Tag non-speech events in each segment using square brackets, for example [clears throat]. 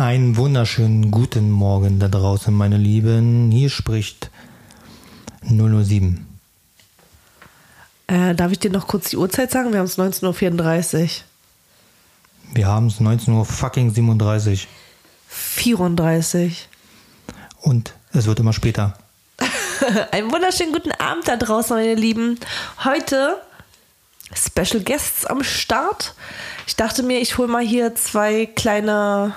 Einen wunderschönen guten Morgen da draußen, meine Lieben. Hier spricht 007. Äh, darf ich dir noch kurz die Uhrzeit sagen? Wir haben es 19.34 Uhr. Wir haben es 19 Uhr fucking 37 34. und es wird immer später. [laughs] Einen wunderschönen guten Abend da draußen, meine Lieben. Heute Special Guests am Start. Ich dachte mir, ich hole mal hier zwei kleine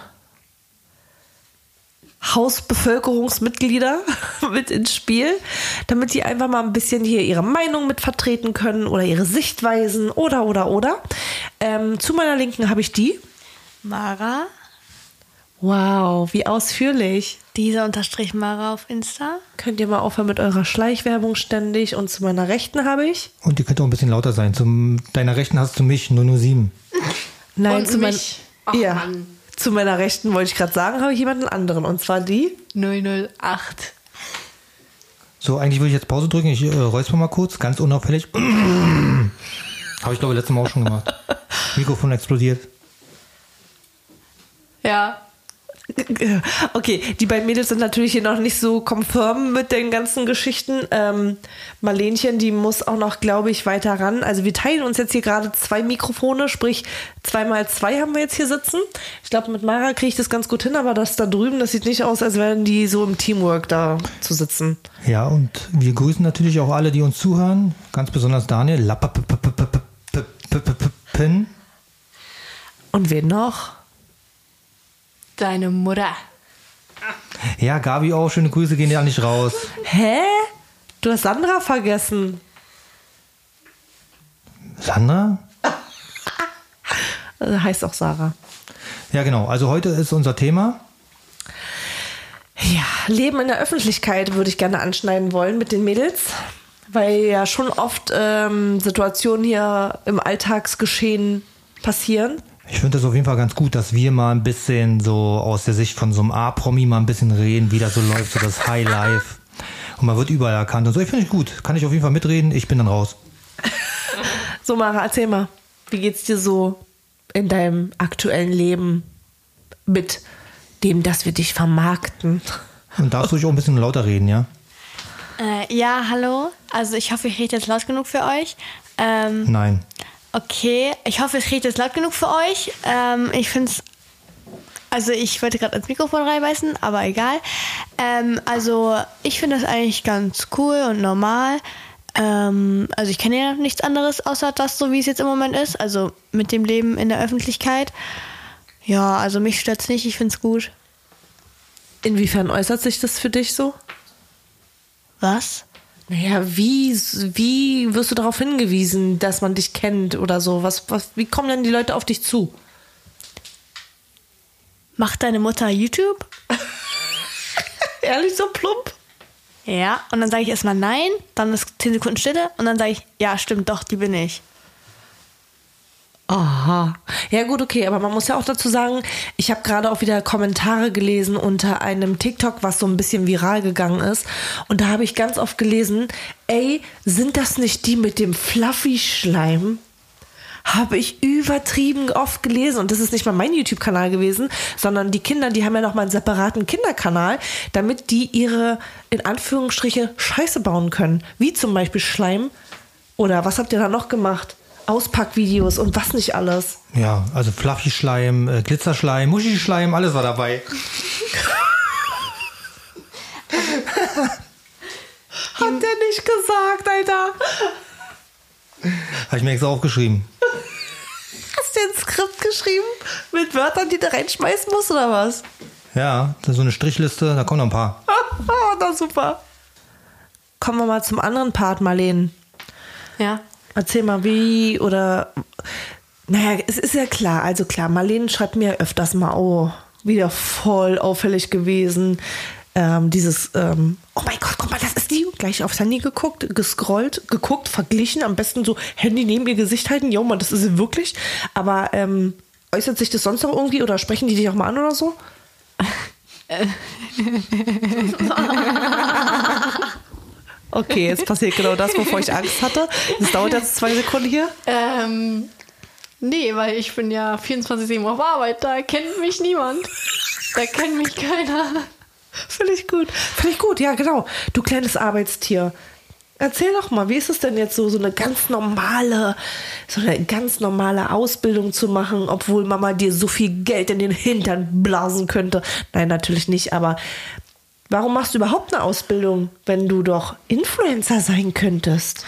Hausbevölkerungsmitglieder [laughs] mit ins Spiel, damit die einfach mal ein bisschen hier ihre Meinung mit vertreten können oder ihre Sichtweisen oder oder oder. Ähm, zu meiner Linken habe ich die. Mara, Wow, wie ausführlich. dieser Unterstrich Mara auf Insta. Könnt ihr mal aufhören mit eurer Schleichwerbung ständig? Und zu meiner Rechten habe ich. Und die könnte auch ein bisschen lauter sein. Zum deiner Rechten hast du mich 007. Nein, Und zu mein- mich. Ach, ja. Mann. Zu meiner Rechten wollte ich gerade sagen, habe ich jemanden anderen. Und zwar die. 008. So, eigentlich würde ich jetzt Pause drücken. Ich äh, räusper mal kurz, ganz unauffällig. [clears throat] Habe ich glaube letztes Mal auch schon gemacht. [laughs] Mikrofon explodiert. Ja. Okay, die beiden Mädels sind natürlich hier noch nicht so confirm mit den ganzen Geschichten. Ähm, Marlenchen, die muss auch noch, glaube ich, weiter ran. Also wir teilen uns jetzt hier gerade zwei Mikrofone, sprich zweimal zwei haben wir jetzt hier sitzen. Ich glaube, mit Mara kriege ich das ganz gut hin, aber das da drüben, das sieht nicht aus, als wären die so im Teamwork da zu sitzen. Ja, und wir grüßen natürlich auch alle, die uns zuhören. Ganz besonders Daniel. Und wen noch? Deine Mutter. Ja, Gabi auch. Schöne Grüße gehen ja nicht raus. Hä? Du hast Sandra vergessen. Sandra? [laughs] Also heißt auch Sarah. Ja, genau. Also heute ist unser Thema. Ja, Leben in der Öffentlichkeit würde ich gerne anschneiden wollen mit den Mädels, weil ja schon oft ähm, Situationen hier im Alltagsgeschehen passieren. Ich finde das auf jeden Fall ganz gut, dass wir mal ein bisschen so aus der Sicht von so einem A-Promi mal ein bisschen reden, wie das so läuft, so das High Life. Und man wird überall erkannt und so. Ich finde ich gut. Kann ich auf jeden Fall mitreden. Ich bin dann raus. [laughs] So, Mara, erzähl mal, wie geht's dir so in deinem aktuellen Leben mit dem, dass wir dich vermarkten? Und darfst du ruhig auch ein bisschen lauter reden, ja? Äh, ja, hallo. Also ich hoffe, ich rede jetzt laut genug für euch. Ähm, Nein. Okay, ich hoffe, ich rede jetzt laut genug für euch. Ähm, ich finde es. Also ich wollte gerade ins Mikrofon reinbeißen, aber egal. Ähm, also ich finde das eigentlich ganz cool und normal. Ähm, also ich kenne ja nichts anderes außer das, so wie es jetzt im Moment ist. Also mit dem Leben in der Öffentlichkeit. Ja, also mich stört's nicht, ich finde es gut. Inwiefern äußert sich das für dich so? Was? Naja, wie, wie wirst du darauf hingewiesen, dass man dich kennt oder so? Was, was, wie kommen denn die Leute auf dich zu? Macht deine Mutter YouTube? [laughs] Ehrlich so plump? Ja. Und dann sage ich erstmal nein, dann ist 10 Sekunden Stille und dann sage ich, ja, stimmt, doch, die bin ich. Aha. Ja gut, okay, aber man muss ja auch dazu sagen, ich habe gerade auch wieder Kommentare gelesen unter einem TikTok, was so ein bisschen viral gegangen ist. Und da habe ich ganz oft gelesen, ey, sind das nicht die mit dem Fluffy-Schleim? Habe ich übertrieben oft gelesen. Und das ist nicht mal mein YouTube-Kanal gewesen, sondern die Kinder, die haben ja noch mal einen separaten Kinderkanal, damit die ihre, in Anführungsstriche, Scheiße bauen können. Wie zum Beispiel Schleim. Oder was habt ihr da noch gemacht? Auspackvideos und was nicht alles. Ja, also Fluffy-Schleim, äh, Glitzerschleim, Muschi-Schleim, alles war dabei. [laughs] Hat der nicht gesagt, Alter. Habe ich mir extra aufgeschrieben. Hast du ein Skript geschrieben mit Wörtern, die du reinschmeißen musst oder was? Ja, das ist so eine Strichliste, da kommen noch ein paar. Oh, [laughs] na super. Kommen wir mal zum anderen Part, Marleen. Ja. Erzähl mal, wie oder. Naja, es ist ja klar, also klar, Marlene schreibt mir öfters mal, oh, wieder voll auffällig gewesen. Ähm, dieses, ähm, oh mein Gott, guck mal, das ist die. Gleich aufs Handy geguckt, gescrollt, geguckt, verglichen, am besten so Handy neben ihr Gesicht halten. Jo, man, das ist sie wirklich. Aber ähm, äußert sich das sonst noch irgendwie oder sprechen die dich auch mal an oder so? [laughs] Okay, jetzt [laughs] passiert genau das, wovor ich Angst hatte. Das dauert jetzt zwei Sekunden hier. Ähm, nee, weil ich bin ja 24-7 auf Arbeit, da kennt mich niemand. Da kennt mich keiner. Finde ich gut. Finde ich gut, ja, genau. Du kleines Arbeitstier. Erzähl doch mal, wie ist es denn jetzt so, so eine ganz normale, so eine ganz normale Ausbildung zu machen, obwohl Mama dir so viel Geld in den Hintern blasen könnte? Nein, natürlich nicht, aber warum machst du überhaupt eine Ausbildung, wenn du doch Influencer sein könntest?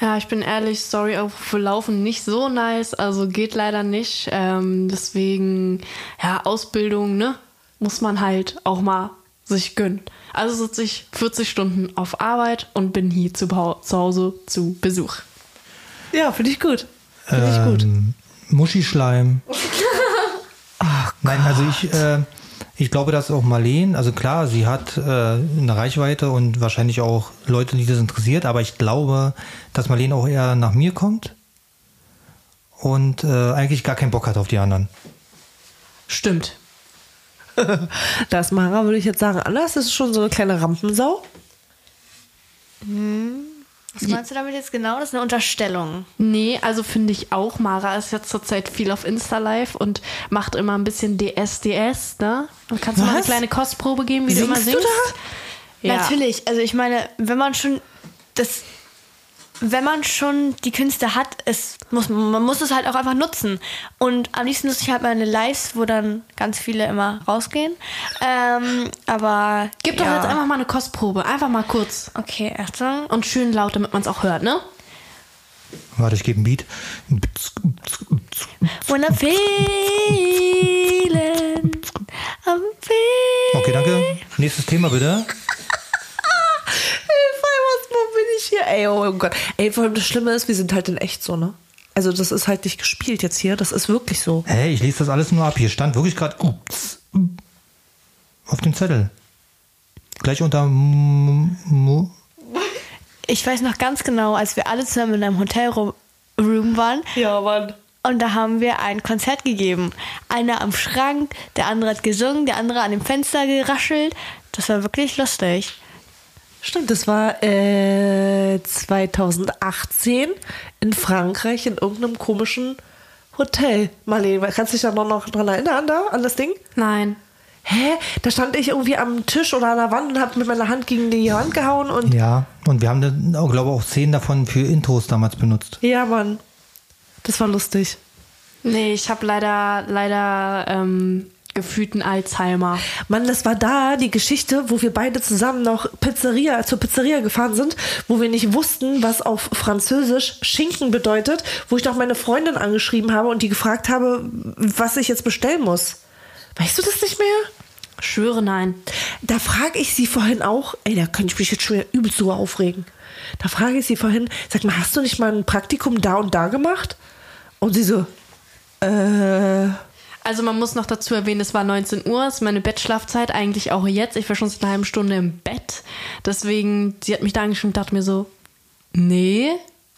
Ja, ich bin ehrlich, sorry, auch für Laufen nicht so nice, also geht leider nicht. Ähm, deswegen, ja, Ausbildung, ne, muss man halt auch mal sich gönnen. Also sitze ich 40 Stunden auf Arbeit und bin hier zu, zu Hause zu Besuch. Ja, finde ich gut. Finde ich gut. Ähm, Muschischleim. [laughs] Nein, also ich, äh, ich glaube, dass auch Marleen, also klar, sie hat äh, eine Reichweite und wahrscheinlich auch Leute, die das interessiert, aber ich glaube, dass Marleen auch eher nach mir kommt und äh, eigentlich gar keinen Bock hat auf die anderen. Stimmt. [laughs] Da ist Mara, würde ich jetzt sagen, anders. Das ist schon so eine kleine Rampensau. Was meinst du damit jetzt genau? Das ist eine Unterstellung. Nee, also finde ich auch. Mara ist jetzt zurzeit viel auf Insta Live und macht immer ein bisschen DSDS, ne? Und kannst du mal eine kleine Kostprobe geben, wie du immer Singst du singst? da? Ja. Natürlich, also ich meine, wenn man schon das wenn man schon die Künste hat, es muss, man muss es halt auch einfach nutzen. Und am liebsten nutze ich halt meine Lives, wo dann ganz viele immer rausgehen. Ähm, aber. Gib doch ja. jetzt einfach mal eine Kostprobe. Einfach mal kurz. Okay, Achtung. Und schön laut, damit man es auch hört, ne? Warte, ich gebe ein Beat. When I'm feeling. I'm feeling. Okay, danke. Nächstes Thema bitte. Hilfe, was, wo bin ich hier? Ey, oh Gott. Ey, vor allem das Schlimme ist, wir sind halt in echt so, ne? Also das ist halt nicht gespielt jetzt hier, das ist wirklich so. Hey, ich lese das alles nur ab. Hier stand wirklich gerade ups, auf dem Zettel. Gleich unter M- M- Ich weiß noch ganz genau, als wir alle zusammen in einem Hotelroom waren. Ja, Mann. Und da haben wir ein Konzert gegeben. Einer am Schrank, der andere hat gesungen, der andere an dem Fenster geraschelt. Das war wirklich lustig. Stimmt, das war äh, 2018 in Frankreich in irgendeinem komischen Hotel. Marlene, kannst du dich da noch, noch dran erinnern, da, an das Ding? Nein. Hä? Da stand ich irgendwie am Tisch oder an der Wand und hab mit meiner Hand gegen die Wand gehauen und Ja, und wir haben dann, auch, glaube ich, auch zehn davon für Intros damals benutzt. ja, Mann. Das war lustig. Nee, ich habe leider, leider ähm, gefühlten Alzheimer. Mann, das war da die Geschichte, wo wir beide zusammen noch Pizzeria, zur Pizzeria gefahren sind, wo wir nicht wussten, was auf Französisch Schinken bedeutet, wo ich doch meine Freundin angeschrieben habe und die gefragt habe, was ich jetzt bestellen muss. Weißt du das nicht mehr? Schwöre nein. Da frage ich sie vorhin auch, ey, da könnte ich mich jetzt schon wieder übelst so aufregen. Da frage ich sie vorhin, sag mal, hast du nicht mal ein Praktikum da und da gemacht? Und sie so, äh, Also man muss noch dazu erwähnen, es war 19 Uhr, ist meine Bettschlafzeit, eigentlich auch jetzt. Ich war schon seit einer halben Stunde im Bett. Deswegen, sie hat mich da angeschrieben und dachte mir so, nee,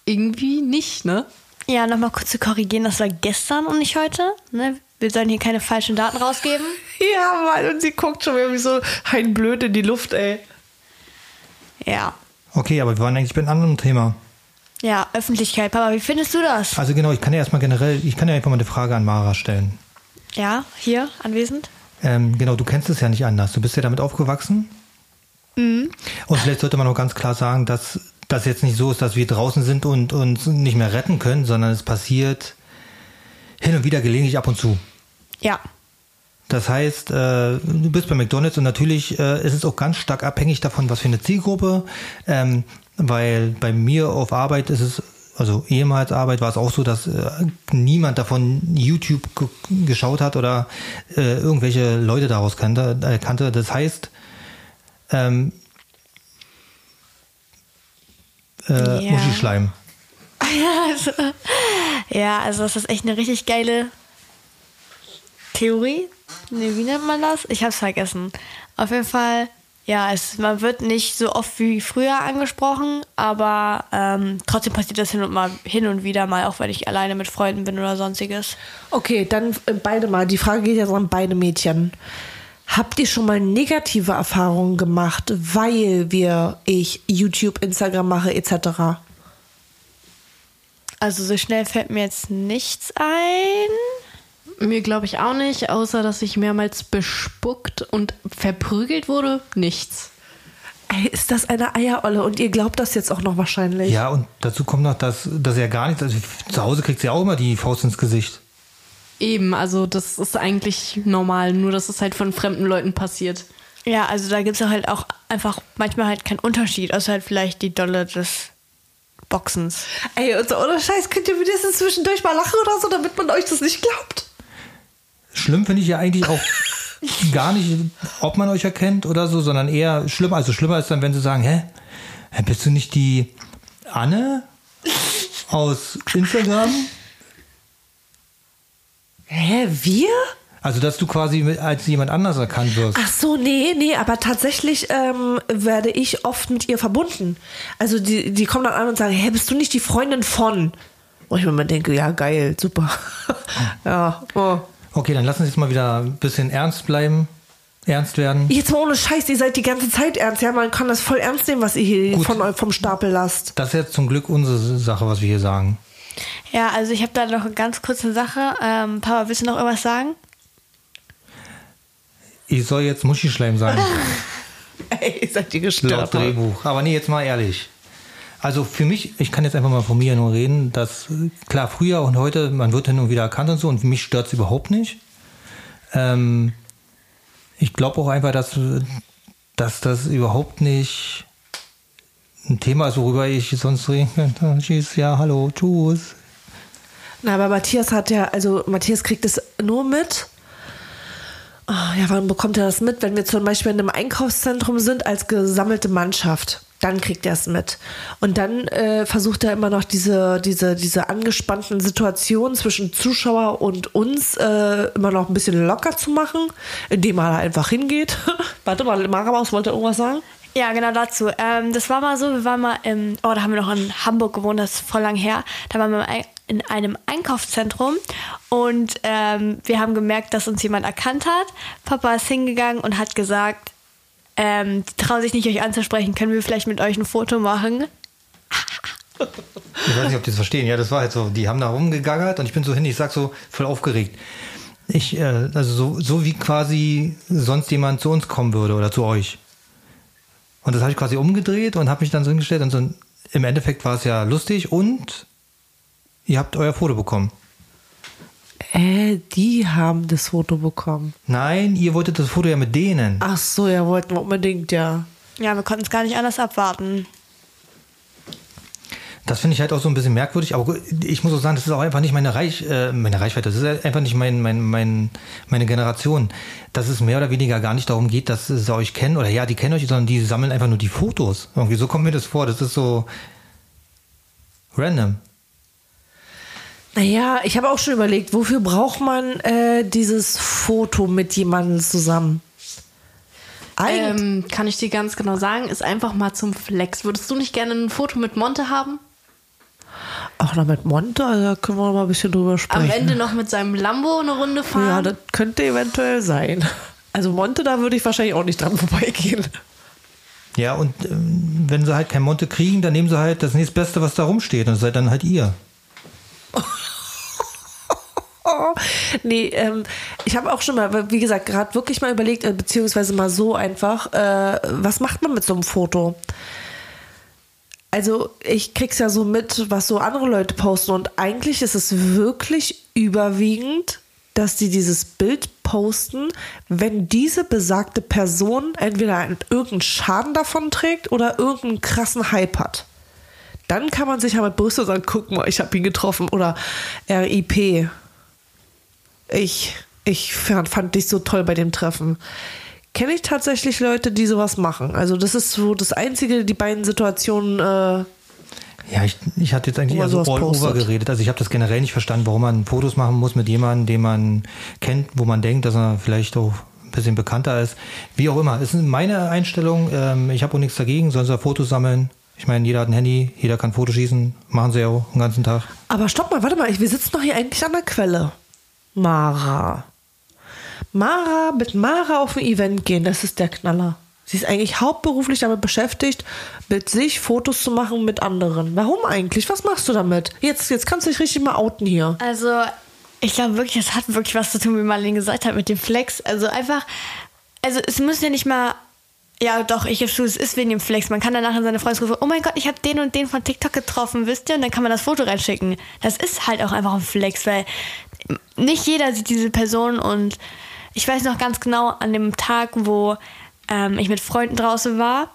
irgendwie nicht, ne? Ja, nochmal kurz zu korrigieren, das war gestern und nicht heute. Ne? Wir sollen hier keine falschen Daten rausgeben. [laughs] ja, Mann, und sie guckt schon wieder wie so ein Blöd in die Luft, ey. Ja. Okay, aber wir waren eigentlich bei einem anderen Thema. Ja, Öffentlichkeit. Papa, wie findest du das? Also genau, ich kann ja erstmal generell, ich kann ja einfach mal eine Frage an Mara stellen. Ja, hier, anwesend. Ähm, genau, du kennst es ja nicht anders. Du bist ja damit aufgewachsen. Und vielleicht sollte man auch ganz klar sagen, dass das jetzt nicht so ist, dass wir draußen sind und uns nicht mehr retten können, sondern es passiert hin und wieder gelegentlich ab und zu. Ja. Das heißt, äh, du bist bei McDonalds und natürlich äh, ist es auch ganz stark abhängig davon, was für eine Zielgruppe. Ähm, weil bei mir auf Arbeit ist es, also ehemals Arbeit war es auch so, dass äh, niemand davon YouTube ge geschaut hat oder äh, irgendwelche Leute daraus kannte. Äh, kannte. Das heißt, ähm, äh, Ja. Muschischleim. Also, [laughs] ja, also das ist echt eine richtig geile Theorie. Nee, wie nennt man das? Ich hab's vergessen. Auf jeden Fall, ja, es, man wird nicht so oft wie früher angesprochen, aber ähm, trotzdem passiert das hin und, mal, hin und wieder mal, auch wenn ich alleine mit Freunden bin oder sonstiges. Okay, dann äh, beide mal. Die Frage geht jetzt an beide Mädchen. Habt ihr schon mal negative Erfahrungen gemacht, weil wir, ich, YouTube, Instagram mache, etc.? Also so schnell fällt mir jetzt nichts ein. Mir glaube ich auch nicht, außer dass ich mehrmals bespuckt und verprügelt wurde. Nichts. Ey, ist das eine Eierolle und ihr glaubt das jetzt auch noch wahrscheinlich? Ja, und dazu kommt noch, dass, dass er gar nichts, also zu Hause kriegt sie auch immer die Faust ins Gesicht. Eben, also das ist eigentlich normal, nur dass es halt von fremden Leuten passiert. Ja, also da gibt es halt auch einfach manchmal halt keinen Unterschied, außer halt vielleicht die Dolle des Boxens. Ey, und so, ohne Scheiß, könnt ihr wenigstens zwischendurch mal lachen oder so, damit man euch das nicht glaubt? Schlimm finde ich ja eigentlich auch [laughs] gar nicht, ob man euch erkennt oder so, sondern eher schlimmer. Also schlimmer ist dann, wenn sie sagen, hä, bist du nicht die Anne aus Instagram? Hä, wir? Also, dass du quasi als jemand anders erkannt wirst. Ach so, nee, nee, aber tatsächlich ähm, werde ich oft mit ihr verbunden. Also die, die kommen dann an und sagen, hä, bist du nicht die Freundin von? Wo ich mir immer denke, ja, geil, super. [laughs] ja, oh. Okay, dann lassen Sie jetzt mal wieder ein bisschen ernst bleiben, ernst werden. Jetzt mal ohne Scheiß, ihr seid die ganze Zeit ernst. Ja, man kann das voll ernst nehmen, was ihr hier Gut. von euch vom Stapel lasst. Das ist jetzt zum Glück unsere Sache, was wir hier sagen. Ja, also ich habe da noch eine ganz kurze Sache. Ähm, Papa, willst du noch irgendwas sagen? Ich soll jetzt Muschischleim sagen, [laughs] Ey, seid ihr laut gestört? Drehbuch. Aber nee, jetzt mal ehrlich. Also für mich, ich kann jetzt einfach mal von mir nur reden, dass klar, früher und heute, man wird hin und wieder erkannt und so, und mich stört es überhaupt nicht. Ähm, ich glaube auch einfach, dass, dass das überhaupt nicht ein Thema ist, worüber ich sonst reden könnte. Tschüss, ja, hallo, tschüss. Na, aber Matthias hat ja, also Matthias kriegt es nur mit. Ah, ja, wann bekommt er das mit? Wenn wir zum Beispiel in einem Einkaufszentrum sind als gesammelte Mannschaft, dann kriegt er es mit. Und dann äh, versucht er immer noch diese, diese, diese angespannten Situationen zwischen Zuschauer und uns äh, immer noch ein bisschen locker zu machen, indem er einfach hingeht. [laughs] Warte mal, Marabaus wollte irgendwas sagen? Ja, genau dazu. Ähm, das war mal so, wir waren mal im, oh, da haben wir noch in Hamburg gewohnt, das ist voll lang her. Da waren wir in einem Einkaufszentrum und ähm, wir haben gemerkt, dass uns jemand erkannt hat. Papa ist hingegangen und hat gesagt, ähm, die trauen sich nicht, euch anzusprechen, können wir vielleicht mit euch ein Foto machen? Ich weiß nicht, ob die das verstehen. Ja, das war halt so. Die haben da rumgegaggert und ich bin so hin, ich sag so voll aufgeregt. Ich, äh, also so, so wie quasi sonst jemand zu uns kommen würde oder zu euch. Und das habe ich quasi umgedreht und habe mich dann so hingestellt und so im Endeffekt war es ja lustig und ihr habt euer Foto bekommen. Äh, die haben das Foto bekommen. Nein, ihr wolltet das Foto ja mit denen. Ach so, ja, wollten wir unbedingt, ja. Ja, wir konnten es gar nicht anders abwarten. Das finde ich halt auch so ein bisschen merkwürdig, aber ich muss auch sagen, das ist auch einfach nicht meine, Reich, äh, meine Reichweite, das ist einfach nicht mein, mein, mein, meine Generation. Dass es mehr oder weniger gar nicht darum geht, dass sie euch kennen oder ja, die kennen euch, sondern die sammeln einfach nur die Fotos. Irgendwie so kommt mir das vor, das ist so random. Naja, ich habe auch schon überlegt, wofür braucht man äh, dieses Foto mit jemandem zusammen? Eigentlich. Ähm, kann ich dir ganz genau sagen, ist einfach mal zum Flex. Würdest du nicht gerne ein Foto mit Monte haben? Ach, na mit Monte, also da können wir noch mal ein bisschen drüber Am sprechen. Ende noch mit seinem Lambo eine Runde ja, fahren? das könnte eventuell sein. Also Monte, da würde ich wahrscheinlich auch nicht dran [laughs] vorbeigehen. Ja, und ähm, wenn sie halt kein Monte kriegen, dann nehmen sie halt das nächstbeste, was da rumsteht und seid dann halt ihr. [laughs] Nee, ähm, ich habe auch schon mal, wie gesagt, gerade wirklich mal überlegt, äh, beziehungsweise mal so einfach, äh, was macht man mit so einem Foto? Also ich krieg's ja so mit, was so andere Leute posten und eigentlich ist es wirklich überwiegend, dass die dieses Bild posten, wenn diese besagte Person entweder einen- irgendeinen Schaden davon trägt oder irgendeinen krassen Hype hat. Dann kann man sich ja mit Brüste sagen, guck mal, ich habe ihn getroffen oder RIP. Ich, ich fand, fand dich so toll bei dem Treffen. Kenne ich tatsächlich Leute, die sowas machen. Also das ist so das Einzige, die beiden Situationen, äh, Ja, ich, ich hatte jetzt eigentlich eher so all over geredet. Also ich habe das generell nicht verstanden, warum man Fotos machen muss mit jemandem, den man kennt, wo man denkt, dass er vielleicht auch ein bisschen bekannter ist. Wie auch immer. Es ist meine Einstellung. Ähm, ich habe auch nichts dagegen. Sollen sie Fotos sammeln? Ich meine, jeder hat ein Handy, jeder kann Fotos schießen. Machen sie ja auch den ganzen Tag. Aber stopp mal, warte mal, wir sitzen doch hier eigentlich an der Quelle. Mara. Mara, mit Mara auf ein Event gehen, das ist der Knaller. Sie ist eigentlich hauptberuflich damit beschäftigt, mit sich Fotos zu machen mit anderen. Warum eigentlich? Was machst du damit? Jetzt, jetzt kannst du dich richtig mal outen hier. Also, Ich glaube wirklich, das hat wirklich was zu tun, wie Marlene gesagt hat, mit dem Flex. Also einfach, also es müssen ja nicht mal, ja doch, ich gebe zu, es ist wegen dem Flex. Man kann danach in seine Freundesgruppe, oh mein Gott, ich habe den und den von TikTok getroffen, wisst ihr? Und dann kann man das Foto reinschicken. Das ist halt auch einfach ein Flex, weil nicht jeder sieht diese Person und ich weiß noch ganz genau an dem Tag, wo ähm, ich mit Freunden draußen war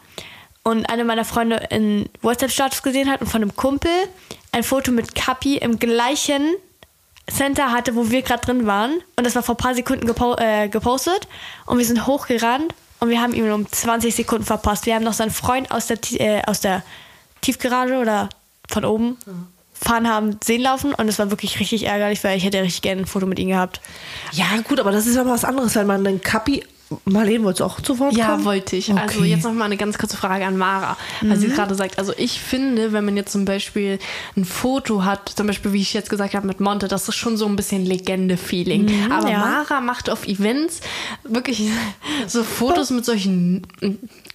und eine meiner Freunde in WhatsApp-Status gesehen hat und von einem Kumpel ein Foto mit Kapi im gleichen Center hatte, wo wir gerade drin waren. Und das war vor ein paar Sekunden gepo äh, gepostet. Und wir sind hochgerannt und wir haben ihn um 20 Sekunden verpasst. Wir haben noch seinen Freund aus der, äh, aus der Tiefgarage oder von oben fahren haben sehen laufen. Und es war wirklich richtig ärgerlich, weil ich hätte richtig gerne ein Foto mit ihm gehabt. Ja, gut, aber das ist aber was anderes, wenn man einen Kapi. Marlene, wolltest du auch zu Wort Ja, kommen? wollte ich. Also Okay. jetzt noch mal eine ganz kurze Frage an Mara, weil sie gerade sagt, also ich finde, wenn man jetzt zum Beispiel ein Foto hat, zum Beispiel wie ich jetzt gesagt habe mit Monte, das ist schon so ein bisschen Legende-Feeling. Aber ja. Mara macht auf Events wirklich [laughs] so Fotos mit solchen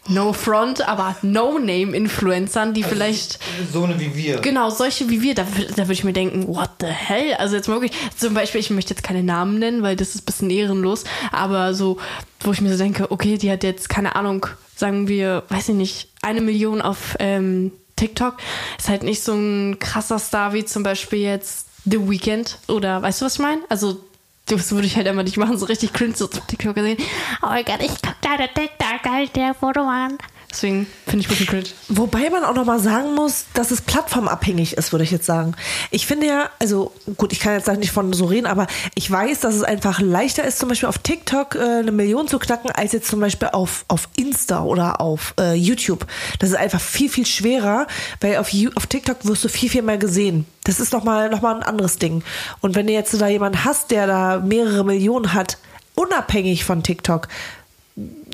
No Front, aber No-Name-Influencern, die vielleicht So eine wie wir. Genau, solche wie wir, da, da würde ich mir denken, what the hell? Also jetzt mal wirklich, zum Beispiel, ich möchte jetzt keine Namen nennen, weil das ist ein bisschen ehrenlos, aber so, wo ich mir so denke, okay, die hat jetzt, keine Ahnung, sagen wir, weiß ich nicht, eine Million auf ähm, TikTok, ist halt nicht so ein krasser Star wie zum Beispiel jetzt The Weeknd oder, weißt du, was ich meine? Also, das würde ich halt immer nicht machen, so richtig cringe, so zum TikTok gesehen. Oh mein Gott, ich guck deine TikTok, dir ein Foto machen? Deswegen finde ich ein bisschen cringe. Wobei man auch noch mal sagen muss, dass es plattformabhängig ist, würde ich jetzt sagen. Ich finde ja, also gut, ich kann jetzt nicht von so reden, aber ich weiß, dass es einfach leichter ist, zum Beispiel auf TikTok äh, eine Million zu knacken, als jetzt zum Beispiel auf, auf Insta oder auf äh, YouTube. Das ist einfach viel, viel schwerer, weil auf, auf TikTok wirst du viel, viel mehr gesehen. Das ist nochmal noch mal ein anderes Ding. Und wenn du jetzt da jemanden hast, der da mehrere Millionen hat, unabhängig von TikTok,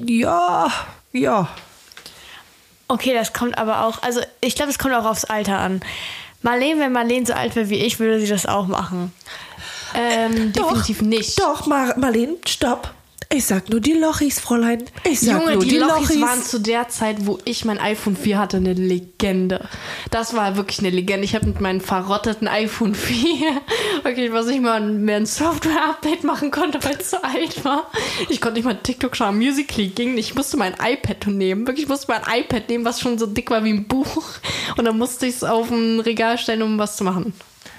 ja, ja. Okay, das kommt aber auch, also ich glaube, es kommt auch aufs Alter an. Marlene, wenn Marlene so alt wäre wie ich, würde sie das auch machen. Ähm, Doch, definitiv nicht. Doch, Mar Marlene, stopp. Ich sag nur die Lochis, Fräulein. Ich sag Junge, nur die, die, Lochis, Lochis. waren zu der Zeit, wo ich mein iPhone 4 hatte, eine Legende. Das war wirklich eine Legende. Ich habe mit meinem verrotteten iPhone 4, [laughs] wirklich, was ich mal mehr ein Software-Update machen konnte, weil es so alt war. Ich konnte nicht mal TikTok schauen, Musical.ly ging nicht. Ich musste mein iPad nehmen. Wirklich, ich musste mein iPad nehmen, was schon so dick war wie ein Buch. Und dann musste ich es auf ein Regal stellen, um was zu machen.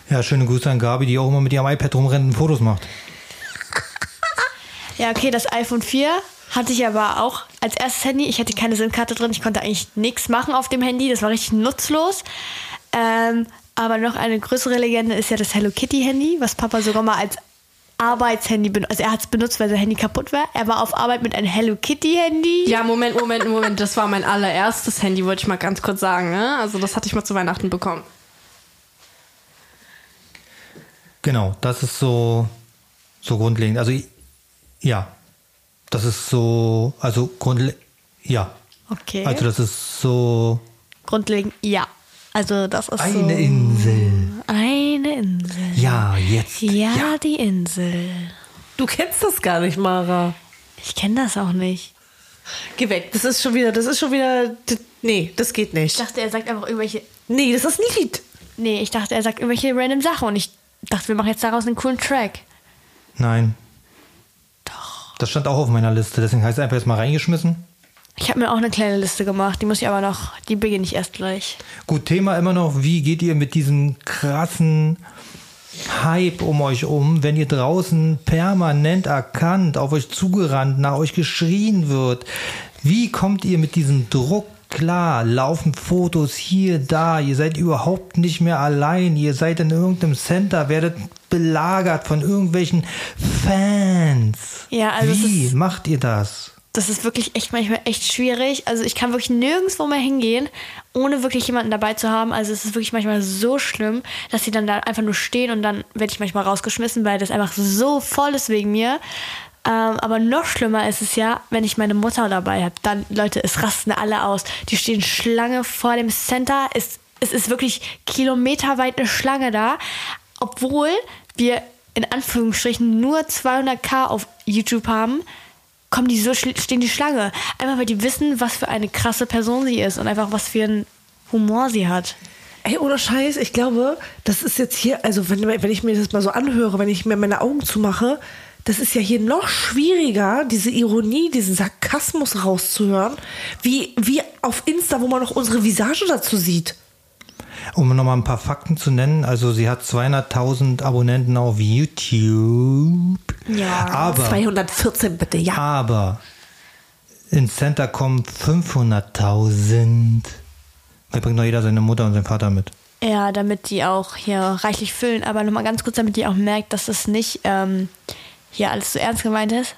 Ja, schöne Grüße an Gabi, die auch immer mit ihrem iPad rumrennt und Fotos macht. Ja, okay, das iPhone 4 hatte ich aber auch als erstes Handy. Ich hatte keine SIM-Karte drin, ich konnte eigentlich nichts machen auf dem Handy. Das war richtig nutzlos. Ähm, aber noch eine größere Legende ist ja das Hello Kitty Handy, was Papa sogar mal als Arbeitshandy benutzt. Also er hat es benutzt, weil sein Handy kaputt war. Er war auf Arbeit mit einem Hello Kitty Handy. Ja, Moment, Moment, Moment. Das war mein allererstes Handy, wollte ich mal ganz kurz sagen. Ne? Also das hatte ich mal zu Weihnachten bekommen. Genau, das ist so, so grundlegend. Also, ja, das ist so, also grundlegend, ja. Okay. Also, das ist so Grundlegend, ja. Also das ist so eine Insel. eine Insel. Ja, jetzt. Ja, die Insel. Du kennst das gar nicht, Mara. Ich kenne das auch nicht. Geh weg. Das ist schon wieder, das ist schon wieder. Nee, das geht Ich nicht. dachte, er sagt einfach irgendwelche. Nee, das ist ein Lied. Nee, ich dachte, er sagt irgendwelche random Sachen und ich dachte, wir machen jetzt daraus einen coolen Track. Nein. Das stand auch auf meiner Liste, deswegen heißt es einfach jetzt mal reingeschmissen. Ich habe mir auch eine kleine Liste gemacht, die muss ich aber noch, die beginne ich erst gleich. Gut, Thema immer noch, wie geht ihr mit diesem krassen Hype um euch um, wenn ihr draußen permanent erkannt, auf euch zugerannt, nach euch geschrien wird? Wie kommt ihr mit diesem Druck klar? Laufen Fotos hier, da, ihr seid überhaupt nicht mehr allein, ihr seid in irgendeinem Center, werdet belagert von irgendwelchen Fans. Ja, also Wie ist- macht ihr das? Das ist wirklich echt manchmal echt schwierig. Also ich kann wirklich nirgendwo mehr hingehen, ohne wirklich jemanden dabei zu haben. Also es ist wirklich manchmal so schlimm, dass sie dann da einfach nur stehen und dann werde ich manchmal rausgeschmissen, weil das einfach so voll ist wegen mir. Ähm, aber noch schlimmer ist es ja, wenn ich meine Mutter dabei habe. Dann, Leute, es rasten alle aus. Die stehen Schlange vor dem Center. Es, es ist wirklich kilometerweit eine Schlange da. Obwohl wir in Anführungsstrichen nur 200k auf YouTube haben, kommen die so stehen die Schlange. Einfach weil die wissen, was für eine krasse Person sie ist und einfach was für einen Humor sie hat. Ey, ohne Scheiß, ich glaube, das ist jetzt hier, also wenn, wenn ich mir das mal so anhöre, wenn ich mir meine Augen zumache, das ist ja hier noch schwieriger, diese Ironie, diesen Sarkasmus rauszuhören, wie, wie auf Insta, wo man noch unsere Visage dazu sieht. Um nochmal ein paar Fakten zu nennen, also sie hat 200.000 Abonnenten auf YouTube. Ja, aber, 214 bitte, ja. aber ins Center kommen 500.000. Da bringt noch jeder seine Mutter und seinen Vater mit. Ja, damit die auch hier reichlich füllen. Aber nochmal ganz kurz, damit ihr auch merkt, dass es nicht ähm, hier alles so ernst gemeint ist.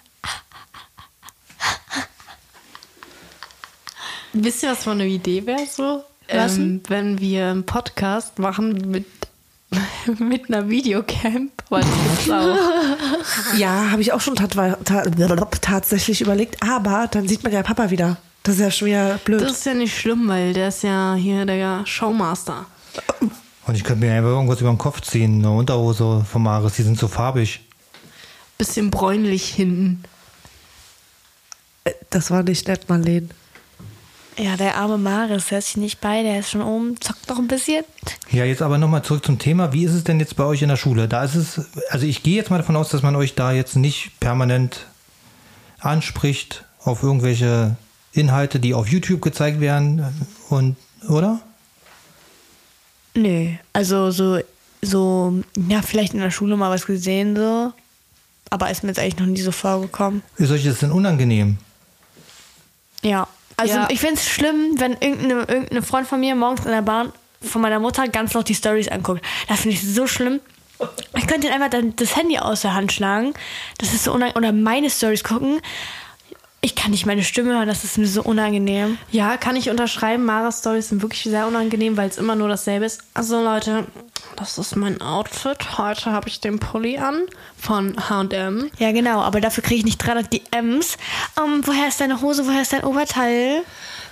Wisst ihr, was für eine Idee wäre so? Was Ähm, wenn wir einen Podcast machen mit, [laughs] mit einer Videocamp, weil das auch. Ja, habe ich auch schon tat, ta tatsächlich überlegt, aber dann sieht man ja Papa wieder. Das ist ja schon wieder blöd. Das ist ja nicht schlimm, weil der ist ja hier der Showmaster. Und ich könnte mir einfach irgendwas über den Kopf ziehen. Eine Unterhose vom Maris, die sind so farbig. Bisschen bräunlich hinten. das war nicht nett, Marlene. Ja, der arme Maris, der ist nicht bei, der ist schon oben, zockt noch ein bisschen. Ja, jetzt aber nochmal zurück zum Thema. Wie ist es denn jetzt bei euch in der Schule? Da ist es, also ich gehe jetzt mal davon aus, dass man euch da jetzt nicht permanent anspricht auf irgendwelche Inhalte, die auf YouTube gezeigt werden und, oder? Nö, also so, so, ja, vielleicht in der Schule mal was gesehen, so. Aber ist mir jetzt eigentlich noch nie so vorgekommen. Ist euch das denn unangenehm? Ja. Also Ja. ich finde es schlimm, wenn irgendeine, irgendeine Freund von mir morgens in der Bahn von meiner Mutter ganz noch die Stories anguckt. Das finde ich so schlimm. Ich könnte einfach dann das Handy aus der Hand schlagen. Das ist so unangenehm. Oder meine Stories gucken. Ich kann nicht meine Stimme hören, das ist mir so unangenehm. Ja, kann ich unterschreiben. Maras Stories sind wirklich sehr unangenehm, weil es immer nur dasselbe ist. Also Leute, das ist mein Outfit. Heute habe ich den Pulli an von H&M. Ja, genau, aber dafür kriege ich nicht 300 DMs. Ähm, woher ist deine Hose, woher ist dein Oberteil?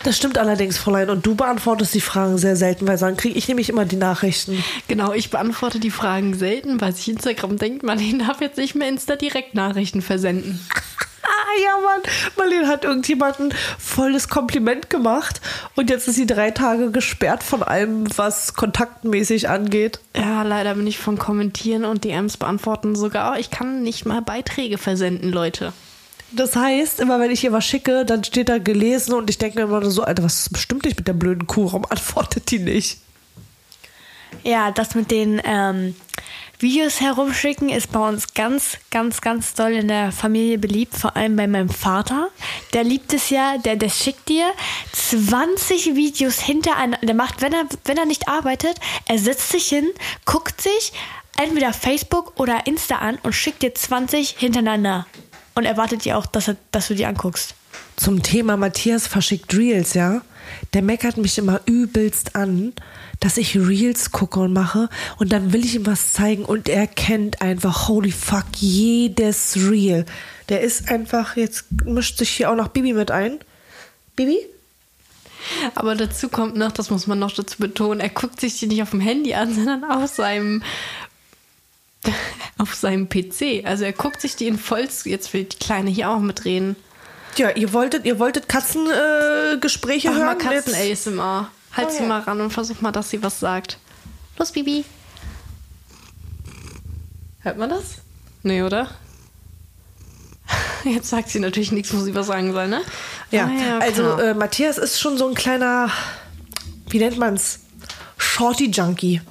Das stimmt allerdings, Fräulein. Und du beantwortest die Fragen sehr selten, weil dann kriege ich nämlich immer die Nachrichten. Genau, ich beantworte die Fragen selten, weil sich Instagram denkt, Marlene darf jetzt nicht mehr Insta-Direkt-Nachrichten versenden. [laughs] Ah ja, Mann. Marlene hat irgendjemanden voll das Kompliment gemacht und jetzt ist sie drei Tage gesperrt von allem, was kontaktmäßig angeht. Ja, leider bin ich von Kommentieren und DMs beantworten sogar. Ich kann nicht mal Beiträge versenden, Leute. Das heißt, immer wenn ich ihr was schicke, dann steht da gelesen und ich denke mir immer so, Alter, was ist bestimmt nicht mit der blöden Kuh? Warum [laughs] antwortet die nicht? Ja, das mit den ähm, Videos herumschicken ist bei uns ganz, ganz, ganz doll in der Familie beliebt, vor allem bei meinem Vater. Der liebt es ja, der, der schickt dir 20 Videos hintereinander. Der macht, wenn er, wenn er nicht arbeitet, er setzt sich hin, guckt sich entweder Facebook oder Insta an und schickt dir 20 hintereinander. Und erwartet dir auch, dass, er, dass du die anguckst. Zum Thema Matthias verschickt Reels, ja? Der meckert mich immer übelst an, dass ich Reels gucke und mache und dann will ich ihm was zeigen und er kennt einfach, holy fuck, jedes Reel. Der ist einfach, jetzt mischt sich hier auch noch Bibi mit ein. Bibi? Aber dazu kommt noch, das muss man noch dazu betonen, er guckt sich die nicht auf dem Handy an, [laughs] sondern auf seinem auf seinem PC. Also er guckt sich die in voll. Jetzt will die Kleine hier auch mitreden. Ja, ihr wolltet, ihr wolltet Katzengespräche äh, Gespräche Mach mal hören? Katzen Jetzt- ASMR. Halt Oh, sie ja. mal ran und versuch mal, dass sie was sagt. Los, Bibi. Hört man das? Nee, oder? [laughs] Jetzt sagt sie natürlich nichts, wo sie was sagen soll, ne? Ja, Ah, also klar. äh, Matthias ist schon so ein kleiner, wie nennt man's? Shorty-Junkie.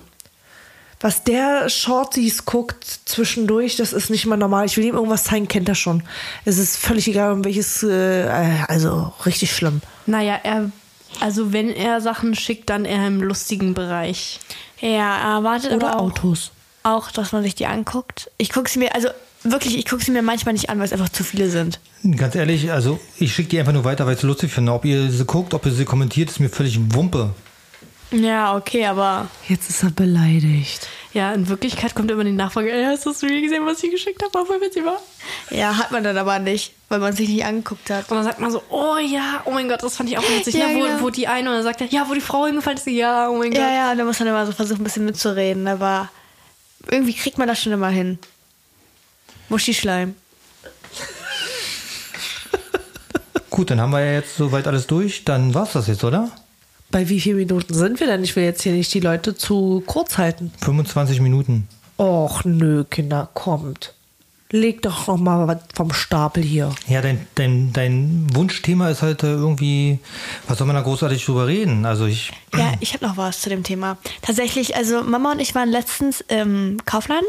Was der Shorties guckt zwischendurch, das ist nicht mal normal. Ich will ihm irgendwas zeigen, kennt er schon. Es ist völlig egal, um welches, äh, also richtig schlimm. Naja, er. Also, wenn er Sachen schickt, dann eher im lustigen Bereich. Ja, er erwartet Oder aber auch, Autos. auch, dass man sich die anguckt. Ich gucke sie mir, also wirklich, ich gucke sie mir manchmal nicht an, weil es einfach zu viele sind. Ganz ehrlich, also ich schicke die einfach nur weiter, weil ich es lustig finde. Ob ihr sie guckt, ob ihr sie kommentiert, ist mir völlig Wumpe. Ja, okay, aber Jetzt ist er beleidigt. Ja, in Wirklichkeit kommt immer die Nachfrage: Ey, hast du das Video gesehen, was ich geschickt habe? Voll witzig, war? ja, hat man dann aber nicht, weil man sich nicht angeguckt hat. Und dann sagt man so: Oh ja, oh mein Gott, das fand ich auch witzig. Ja, ne? wo, genau. wo die eine und dann sagt er: Ja, wo die Frau hingefallen ist. Ja, oh mein Gott. Ja, ja, und da muss man immer so versuchen, ein bisschen mitzureden, aber irgendwie kriegt man das schon immer hin. Muschi-Schleim. Gut, dann haben wir ja jetzt soweit alles durch. Dann war's das jetzt, oder? Bei wie vielen Minuten sind wir denn? Ich will jetzt hier nicht die Leute zu kurz halten. 25 Minuten. Och, nö, Kinder, kommt. Leg doch noch mal was vom Stapel hier. Ja, dein, dein, dein Wunschthema ist halt irgendwie, was soll man da großartig drüber reden? Also ich, Ja, ich habe noch was zu dem Thema. Tatsächlich, also Mama und ich waren letztens im Kaufland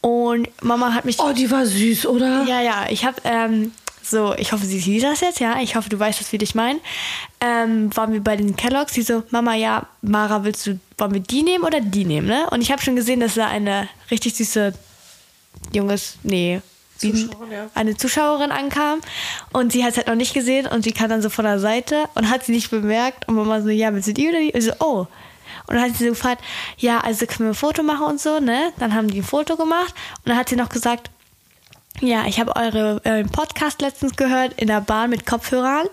und Mama hat mich. Oh, die war süß, oder? Ja, ja, ich habe ähm, so, ich hoffe, sie sieht das jetzt, ja. Ich hoffe, du weißt, was wir dich meinen. Ähm, waren wir bei den Kelloggs, die so, Mama, ja, Mara, willst du, wollen wir die nehmen oder die nehmen, ne? Und ich habe schon gesehen, dass da eine richtig süße junges, nee, Zuschauerin, ja. eine Zuschauerin ankam und sie hat es halt noch nicht gesehen und sie kam dann so von der Seite und hat sie nicht bemerkt und Mama so, ja, willst du die oder die? Und ich so, oh. Und dann hat sie so gefragt, ja, also können wir ein Foto machen und so, ne? Dann haben die ein Foto gemacht und dann hat sie noch gesagt, ja, ich habe eure euren Podcast letztens gehört in der Bahn mit Kopfhörern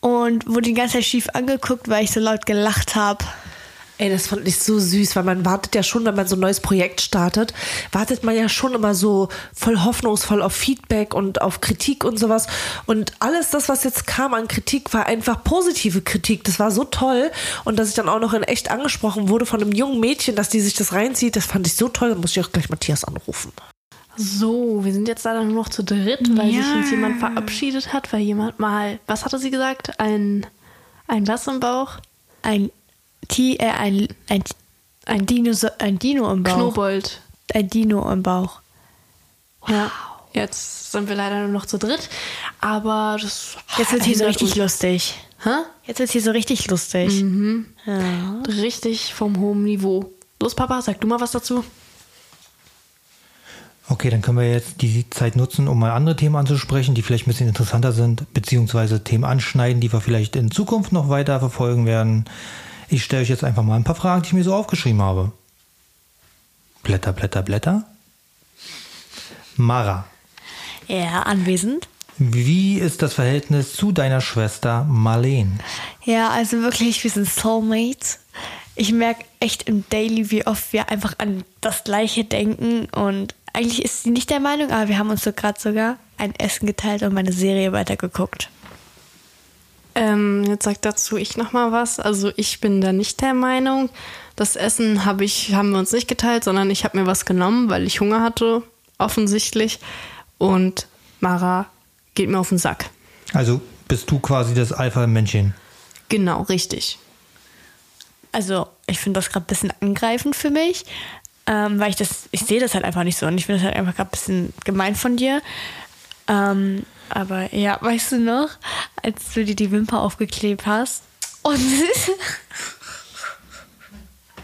und wurde die ganze Zeit schief angeguckt, weil ich so laut gelacht habe. Ey, das fand ich so süß, weil man wartet ja schon, wenn man so ein neues Projekt startet, wartet man ja schon immer so voll hoffnungsvoll auf Feedback und auf Kritik und sowas. Und alles das, was jetzt kam an Kritik, war einfach positive Kritik. Das war so toll. Und dass ich dann auch noch in echt angesprochen wurde von einem jungen Mädchen, dass die sich das reinzieht, das fand ich so toll. Da muss ich auch gleich Matthias anrufen. So, wir sind jetzt leider nur noch zu dritt, weil Ja. sich uns jemand verabschiedet hat, weil jemand mal, was hatte sie gesagt? Ein, ein was im Bauch? Ein Ti äh, ein, ein, ein, Dino, ein Dino im Bauch. Knobold. Ein Dino im Bauch. Ja. Jetzt sind wir leider nur noch zu dritt, aber das Jetzt wird hier so richtig lustig. Hä? Jetzt wird hier so richtig lustig. Richtig vom hohen Niveau. Los, Papa, sag du mal was dazu. Okay, dann können wir jetzt die Zeit nutzen, um mal andere Themen anzusprechen, die vielleicht ein bisschen interessanter sind, beziehungsweise Themen anschneiden, die wir vielleicht in Zukunft noch weiter verfolgen werden. Ich stelle euch jetzt einfach mal ein paar Fragen, die ich mir so aufgeschrieben habe. Blätter, Blätter, Blätter. Mara, Ja, anwesend. wie ist das Verhältnis zu deiner Schwester Marleen? Ja, also wirklich, wir sind Soulmates. Ich merke echt im Daily, wie oft wir einfach an das Gleiche denken. Und eigentlich ist sie nicht der Meinung, aber wir haben uns so gerade sogar ein Essen geteilt und meine Serie weitergeguckt. Ähm, jetzt sagt dazu ich noch mal was. Also ich bin da nicht der Meinung. Das Essen habe ich, haben wir uns nicht geteilt, sondern ich habe mir was genommen, weil ich Hunger hatte, offensichtlich. Und Mara geht mir auf den Sack. Also bist du quasi das Alpha-Männchen. Genau, richtig. Also, ich finde das gerade ein bisschen angreifend für mich, ähm, weil ich das, ich sehe das halt einfach nicht so und ich finde das halt einfach gerade ein bisschen gemein von dir. Ähm, aber ja, weißt du noch, als du dir die Wimper aufgeklebt hast und [laughs]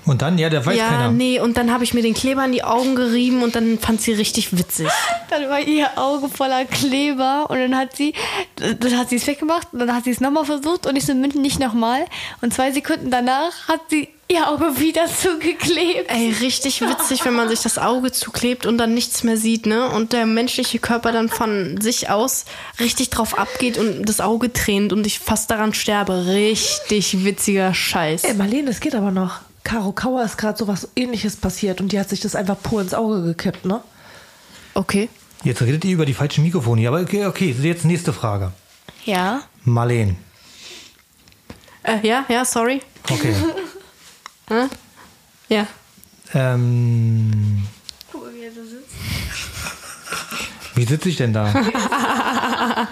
Und dann, ja, der weiß ja, keiner. nee, und dann habe ich mir den Kleber in die Augen gerieben und dann fand sie richtig witzig. [laughs] dann war ihr Auge voller Kleber und dann hat sie, dann hat sie es weggemacht und dann hat sie es nochmal versucht und ich so München nicht nochmal und zwei Sekunden danach hat sie ihr Auge wieder zugeklebt. Ey, richtig witzig, wenn man sich das Auge zuklebt und dann nichts mehr sieht, ne? Und der menschliche Körper dann von sich aus richtig drauf abgeht und das Auge tränt und ich fast daran sterbe. Richtig witziger Scheiß. Ey, Marlene, das geht aber noch. Caro Kauer ist gerade so was ähnliches passiert und die hat sich das einfach pur ins Auge gekippt, ne? Okay. Jetzt redet ihr über die falschen Mikrofone hier. Aber okay, okay, jetzt nächste Frage. Ja. Marleen. Äh, ja, ja, sorry. Okay. [laughs] Ja. ähm, wie sitze ich denn da? [laughs]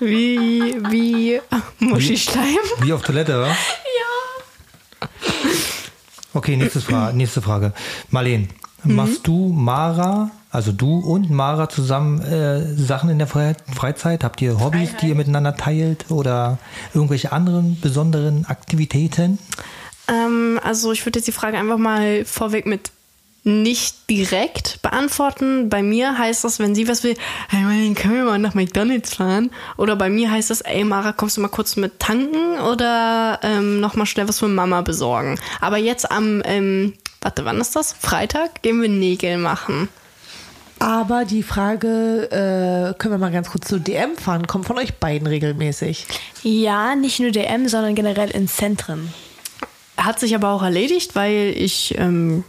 Wie, wie Muschischleim. Wie auf Toilette, wa? Ja. Okay, nächste Frage. Nächste Frage. Marleen, machst du Mara, also du und Mara zusammen äh, Sachen in der Fre Freizeit? Habt ihr Hobbys, die ihr miteinander teilt oder irgendwelche anderen besonderen Aktivitäten? Ähm, also ich würde jetzt die Frage einfach mal vorweg mit nicht direkt beantworten. Bei mir heißt das, wenn sie was will, hey Marlene, können wir mal nach McDonalds fahren? Oder bei mir heißt das, ey Mara, kommst du mal kurz mit tanken oder ähm, noch mal schnell was für Mama besorgen? Aber jetzt am, ähm, warte, wann ist das? Freitag gehen wir Nägel machen. Aber die Frage, äh, können wir mal ganz kurz zu DM fahren, kommt von euch beiden regelmäßig. Ja, nicht nur DM, sondern generell in Zentren. Hat sich aber auch erledigt, weil ich ähm,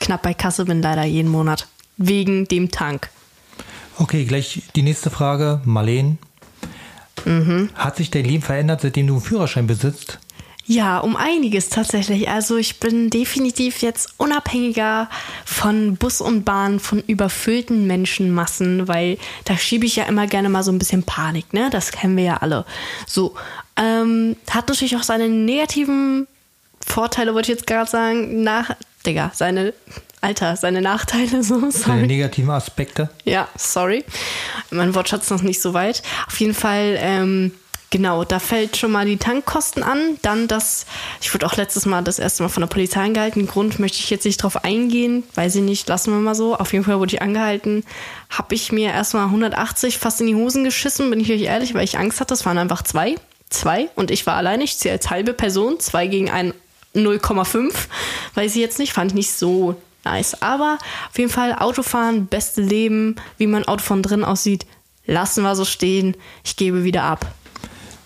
knapp bei Kasse bin leider jeden Monat. Wegen dem Tank. Okay, gleich die nächste Frage. Marleen. Hat sich dein Leben verändert, seitdem du einen Führerschein besitzt? Ja, um einiges tatsächlich. Also ich bin definitiv jetzt unabhängiger von Bus und Bahn, von überfüllten Menschenmassen, weil da schiebe ich ja immer gerne mal so ein bisschen Panik, ne? Das kennen wir ja alle. So, ähm, hat natürlich auch seine negativen Vorteile, wollte ich jetzt gerade sagen, nach, Digga, seine, Alter, seine Nachteile, [laughs] so, Seine sorry. negativen Aspekte. Ja, sorry. Mein Wortschatz noch nicht so weit. Auf jeden Fall, ähm, genau, da fällt schon mal die Tankkosten an. Dann das, ich wurde auch letztes Mal das erste Mal von der Polizei angehalten. Grund möchte ich jetzt nicht drauf eingehen, weiß ich nicht, lassen wir mal so. Auf jeden Fall wurde ich angehalten. Habe ich mir erstmal 180 fast in die Hosen geschissen, bin ich euch ehrlich, weil ich Angst hatte. Es waren einfach zwei. Zwei und ich war alleine. Ich zähle als halbe Person. Zwei gegen ein 0,5. Weiß ich jetzt nicht, fand ich nicht so nice. Aber auf jeden Fall Autofahren, beste Leben, wie mein Auto von drin aussieht, lassen wir so stehen. Ich gebe wieder ab.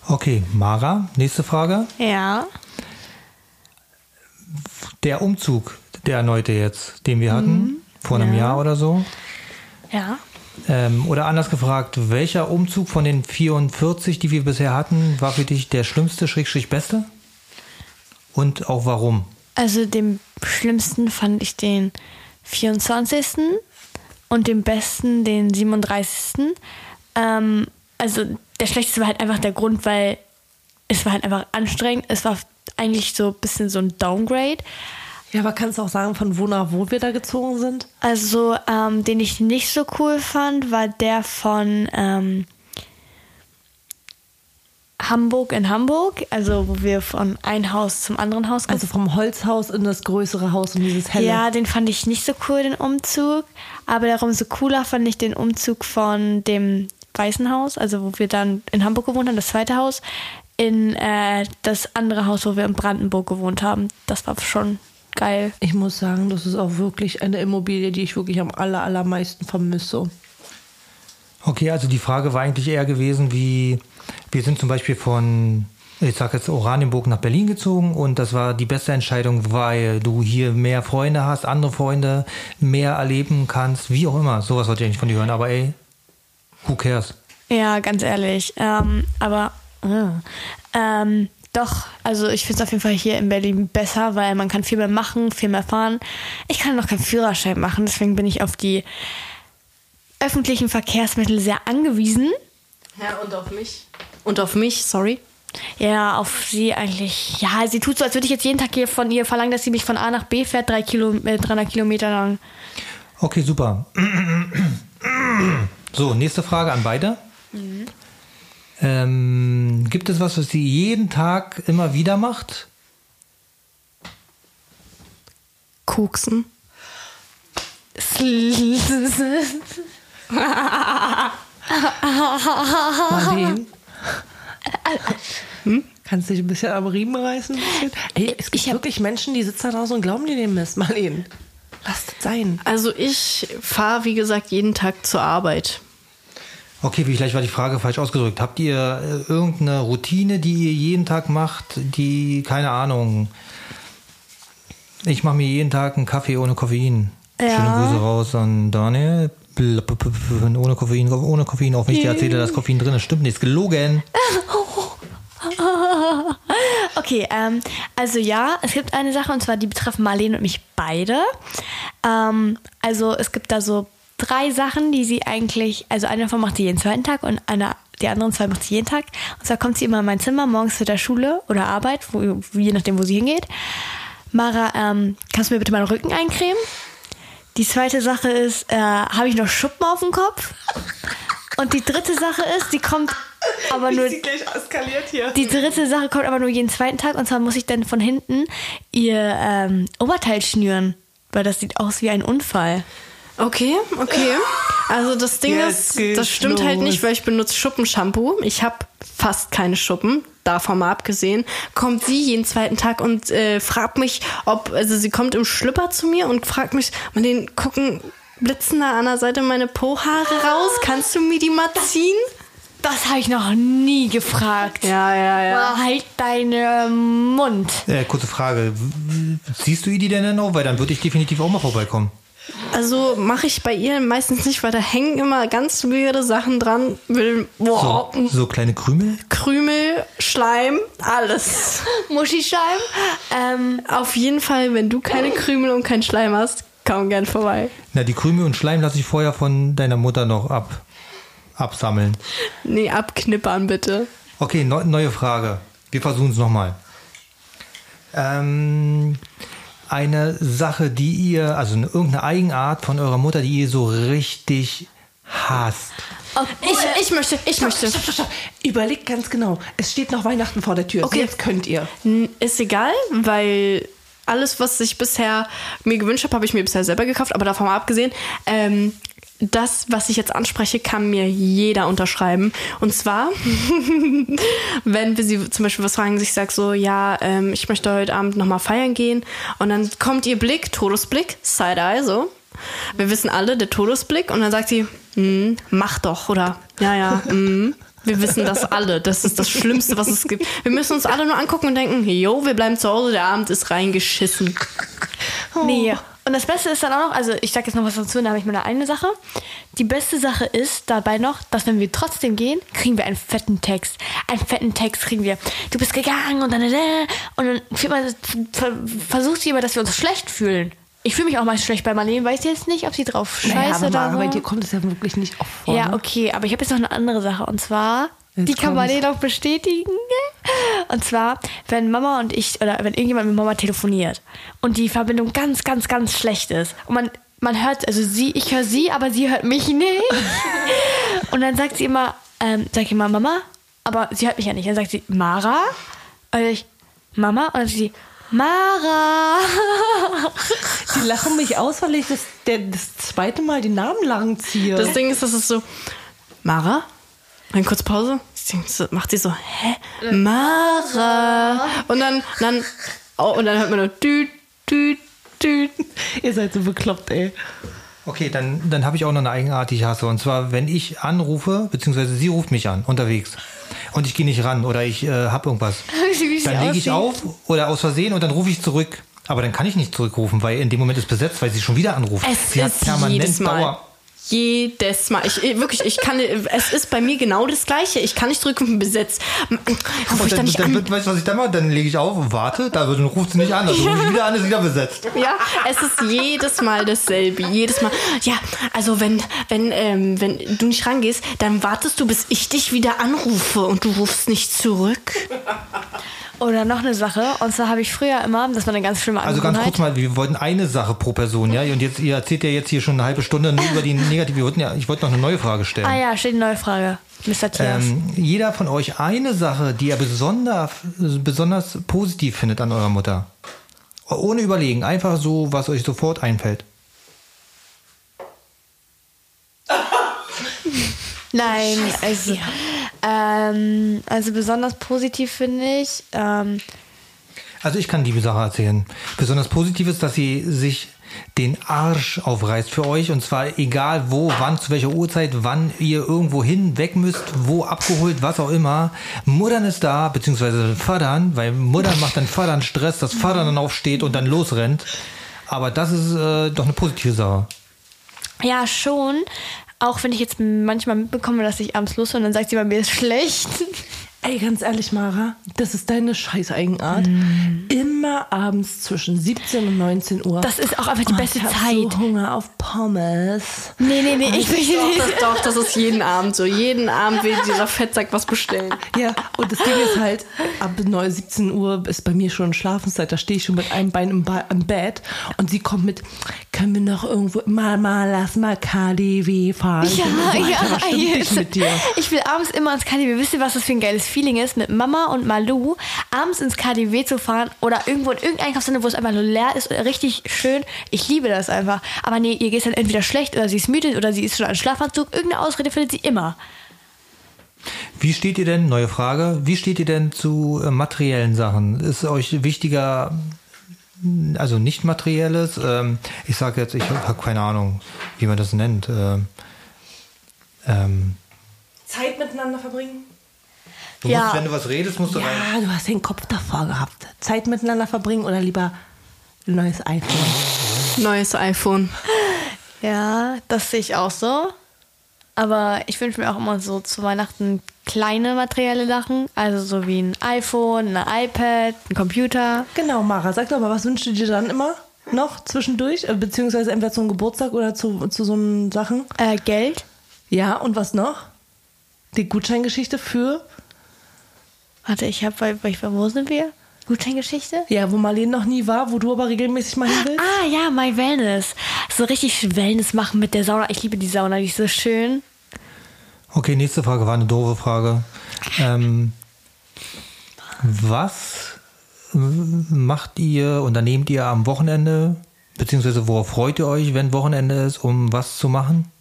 Okay, Mara, nächste Frage. Ja. Der Umzug, der erneute jetzt, den wir hatten, vor einem Jahr oder so. Ja. Ähm, oder anders gefragt, welcher Umzug von den 44, die wir bisher hatten, war für dich der schlimmste, schrägstrich beste? Und auch warum? Also den schlimmsten fand ich den 24. und den besten den 37. Ähm, also der schlechteste war halt einfach der Grund, weil es war halt einfach anstrengend. Es war eigentlich so ein bisschen so ein Downgrade. Ja, aber kannst du auch sagen, von wo nach wo wir da gezogen sind? Also, ähm, den ich nicht so cool fand, war der von ähm, Hamburg in Hamburg. Also, wo wir von einem Haus zum anderen Haus Also vom Holzhaus in das größere Haus und dieses helle. Ja, den fand ich nicht so cool, den Umzug. Aber darum so cooler fand ich den Umzug von dem Weißen Haus, also wo wir dann in Hamburg gewohnt haben, das zweite Haus, in äh, das andere Haus, wo wir in Brandenburg gewohnt haben. Das war schon geil. Ich muss sagen, das ist auch wirklich eine Immobilie, die ich wirklich am aller, allermeisten vermisse. Okay, also die Frage war eigentlich eher gewesen, wie wir sind zum Beispiel von, ich sag jetzt Oranienburg nach Berlin gezogen und das war die beste Entscheidung, weil du hier mehr Freunde hast, andere Freunde, mehr erleben kannst, wie auch immer. Sowas wollte ich eigentlich von dir hören, aber ey, who cares? Ja, ganz ehrlich. Ähm, aber äh, ähm, doch, also ich finde es auf jeden Fall hier in Berlin besser, weil man kann viel mehr machen, viel mehr fahren. Ich kann noch keinen Führerschein machen, deswegen bin ich auf die öffentlichen Verkehrsmittel sehr angewiesen. Ja, und auf mich. Und auf mich, sorry. Ja, auf sie eigentlich. Ja, sie tut so, als würde ich jetzt jeden Tag hier von ihr verlangen, dass sie mich von A nach B fährt, drei Kilo, äh, 300 Kilometer lang. Okay, super. So, nächste Frage an beide. Ähm, gibt es was, was sie jeden Tag immer wieder macht? Koksen. [laughs] [laughs] Marleen. Hm? Kannst du dich ein bisschen am Riemen reißen? Ey, es gibt wirklich Menschen, die sitzen da draußen und glauben dir den Mist. Marleen, lass das sein. Also ich fahre, wie gesagt, jeden Tag zur Arbeit. Okay, vielleicht war die Frage falsch ausgedrückt. Habt ihr äh, irgendeine Routine, die ihr jeden Tag macht, die, keine Ahnung, ich mache mir jeden Tag einen Kaffee ohne Koffein. Ja. Schöne Grüße raus an Daniel. Ohne Koffein, ohne Koffein, auch wenn ich dir erzähle, dass Koffein drin ist. Stimmt nicht, ist gelogen. [laughs] Okay, ähm, also ja, es gibt eine Sache und zwar die betreffen Marlene und mich beide. Ähm, also es gibt da so drei Sachen, die sie eigentlich, also eine davon macht sie jeden zweiten Tag und eine, die anderen zwei macht sie jeden Tag. Und zwar kommt sie immer in mein Zimmer morgens zu der Schule oder Arbeit, wo, je nachdem, wo sie hingeht. Mara, ähm, kannst du mir bitte meinen Rücken eincremen? Die zweite Sache ist, äh, habe ich noch Schuppen auf dem Kopf? Und die dritte Sache ist, die kommt aber nur. gleich eskaliert hier. Die dritte Sache kommt aber nur jeden zweiten Tag und zwar muss ich dann von hinten ihr ähm, Oberteil schnüren, weil das sieht aus wie ein Unfall. Okay, okay. Also das Ding Jetzt ist, das stimmt halt los. nicht, weil ich benutze Schuppenshampoo. Ich habe fast keine Schuppen, davon mal abgesehen. Kommt sie jeden zweiten Tag und äh, fragt mich, ob, also sie kommt im Schlüpper zu mir und fragt mich, man den gucken, blitzen da an der Seite meine Po-Haare raus. Kannst du mir die mal ziehen? Das habe ich noch nie gefragt. Ja, ja, ja. Halt deinen Mund. Äh, kurze Frage. Siehst du ihr die denn noch? Weil dann würde ich definitiv auch mal vorbeikommen. Also mache ich bei ihr meistens nicht, weil da hängen immer ganz weirde Sachen dran. Will, boah, So, so kleine Krümel? Krümel, Schleim, alles. [laughs] Muschischeiben. Ähm, Auf jeden Fall, wenn du keine [laughs] Krümel und keinen Schleim hast, komm gern vorbei. Na, die Krümel und Schleim lasse ich vorher von deiner Mutter noch ab, absammeln. Nee, abknippern bitte. Okay, neu, neue Frage. Wir versuchen es nochmal. Ähm, eine Sache, die ihr, also eine, irgendeine Eigenart von eurer Mutter, die ihr so richtig hasst. Ich, ich möchte, ich möchte. Stopp, stopp, stopp. Überlegt ganz genau. Es steht noch Weihnachten vor der Tür. Okay. Jetzt könnt ihr. Ist egal, weil alles, was ich bisher mir gewünscht habe, habe ich mir bisher selber gekauft. Aber davon mal abgesehen, ähm, das, was ich jetzt anspreche, kann mir jeder unterschreiben. Und zwar, [laughs] wenn wir sie zum Beispiel was fragen, ich sage so, ja, ähm, ich möchte heute Abend nochmal feiern gehen. Und dann kommt ihr Blick, Todesblick, Side-Eye, so. Wir wissen alle, der Todesblick. Und dann sagt sie, "Hm, mach doch. Oder, ja, ja, hm. Wir wissen das alle. Das ist das Schlimmste, was es gibt. Wir müssen uns alle nur angucken und denken, jo, wir bleiben zu Hause, der Abend ist reingeschissen. Nee. Und das Beste ist dann auch noch, also ich sag jetzt noch was dazu, da habe ich mal eine Sache. Die beste Sache ist dabei noch, dass wenn wir trotzdem gehen, kriegen wir einen fetten Text. Einen fetten Text kriegen wir. Du bist gegangen und dann, und dann versucht sie immer, dass wir uns schlecht fühlen. Ich fühle mich auch mal schlecht bei Marlene, weiß jetzt nicht, ob sie drauf scheiße Naja, aber oder Mara, so. bei dir kommt es ja wirklich nicht oft vor. Ja, ne? okay, aber ich habe jetzt noch eine andere Sache und zwar, Jetzt die kann kommt's. Marlene auch bestätigen. Und zwar, wenn Mama und ich oder wenn irgendjemand mit Mama telefoniert und die Verbindung ganz, ganz, ganz schlecht ist und man man hört, also sie, ich höre sie, aber sie hört mich nicht. [laughs] Und dann sagt sie immer, ähm, sag ich immer Mama, aber sie hört mich ja nicht. Dann sagt sie Mara, und ich Mama und dann sagt sie Mara. Die lachen mich aus, weil ich das, der, das zweite Mal die Namen lang ziehe. Das Ding ist, das ist so, Mara? Dann kurz Pause. Macht sie so, hä? Mara. Und dann, dann, oh, und dann hört man nur, düt, düt, düt. Ihr seid so bekloppt, ey. Okay, dann, dann habe ich auch noch eine Eigenart, die ich hasse. Und zwar, wenn ich anrufe, beziehungsweise sie ruft mich an, unterwegs, und ich gehe nicht ran oder ich äh, habe irgendwas, [laughs] dann lege ich auf oder aus Versehen und dann rufe ich zurück. Aber dann kann ich nicht zurückrufen, weil in dem Moment ist besetzt, weil sie schon wieder anruft. Es sie ist jedes Mal. Dauer. Jedes Mal. Ich, ich- wirklich, ich kann, es ist bei mir genau das Gleiche. Ich kann nicht drücken, besetzt. Ruf Und ich dann, dann nicht dann an. weißt du, was ich dann mache? Dann lege ich auf und warte, da ruft sie nicht an, dann rufe ich wieder an, ist wieder besetzt. Ja, es ist jedes Mal dasselbe. Jedes Mal. Ja, also wenn, wenn, ähm, wenn du nicht rangehst, dann wartest du, bis ich dich wieder anrufe und du rufst nicht zurück. Oder noch eine Sache, und zwar habe ich früher immer, das war eine ganz schlimme Also ganz Angewohnheit. kurz mal, wir wollten eine Sache pro Person, ja? Und jetzt, ihr erzählt ja jetzt hier schon eine halbe Stunde nur über die [laughs] negative. Wir wollten ja, ich wollte noch eine neue Frage stellen. Ah ja, steht eine neue Frage. Mr. Tias. Ähm, jeder von euch eine Sache, die er besonders, besonders positiv findet an eurer Mutter. Ohne überlegen, einfach so, was euch sofort einfällt. Nein, also, ähm, also besonders positiv finde ich. Ähm, Also ich kann die Sache erzählen. Besonders positiv ist, dass sie sich den Arsch aufreißt für euch und zwar egal wo, wann, zu welcher Uhrzeit, wann ihr irgendwo hin, weg müsst, wo abgeholt, was auch immer. Muttern ist da, beziehungsweise Vatern, weil Muttern macht dann Vatern Stress, dass Vater dann aufsteht und dann losrennt. Aber das ist äh, doch eine positive Sache. ja, schon. Auch wenn ich jetzt manchmal mitbekomme, dass ich abends los bin, dann sagt sie bei mir ist schlecht. Ey, ganz ehrlich, Mara, das ist deine scheiß Eigenart. Immer abends zwischen 17 und 19 Uhr. Das ist auch einfach die Oh, beste ich Zeit. So Hunger auf Pommes. Nee, nee, nee, ich will Doch, nicht. das, doch, das ist jeden Abend so. Jeden Abend will dieser Fettsack was bestellen. Ja, und das Ding ist halt, ab 9, 17 Uhr ist bei mir schon Schlafenszeit. Da stehe ich schon mit einem Bein im, ba im Bett und sie kommt mit, können wir noch irgendwo, Mama, lass mal KDW fahren. Ich Ja, so, Alter, ja, was stimmt nicht jetzt. mit dir? Ich will abends immer ins KDW. Wisst ihr, was das für ein geiles Feeling ist, mit Mama und Malu abends ins KDW zu fahren oder irgendwo in irgendein Einkaufscenter, wo es einfach nur leer ist, richtig schön. Ich liebe das einfach. Aber nee, ihr geht dann entweder schlecht oder sie ist müde oder sie ist schon an Schlafanzug. Irgendeine Ausrede findet sie immer. Wie steht ihr denn, neue Frage, wie steht ihr denn zu äh, materiellen Sachen? Ist euch wichtiger, also nicht materielles, ähm, ich sage jetzt, ich habe keine Ahnung, wie man das nennt, ähm, ähm, Zeit miteinander verbringen? Du Ja. musst, wenn du was redest, musst du rein. Ja, du hast den Kopf davor gehabt. Zeit miteinander verbringen oder lieber ein neues iPhone? Neues iPhone. [laughs] Ja, das sehe ich auch so. Aber ich wünsche mir auch immer so zu Weihnachten kleine materielle Sachen. Also so wie ein iPhone, ein iPad, ein Computer. Genau, Mara, sag doch mal, was wünschst du dir dann immer noch zwischendurch? Äh, Beziehungsweise entweder zum Geburtstag oder zu, zu so Sachen? Äh, Geld. Ja, und was noch? Die Gutscheingeschichte für? Warte, ich habe, bei, bei, wo sind wir? Gutscheingeschichte? Ja, wo Marlene noch nie war, wo du aber regelmäßig mal hin willst? Ah ja, My Wellness. So richtig Wellness machen mit der Sauna. Ich liebe die Sauna, die ist so schön. Okay, nächste Frage war eine doofe Frage. Ähm, was macht ihr, unternehmt ihr am Wochenende? Beziehungsweise worauf freut ihr euch, wenn Wochenende ist, um was zu machen?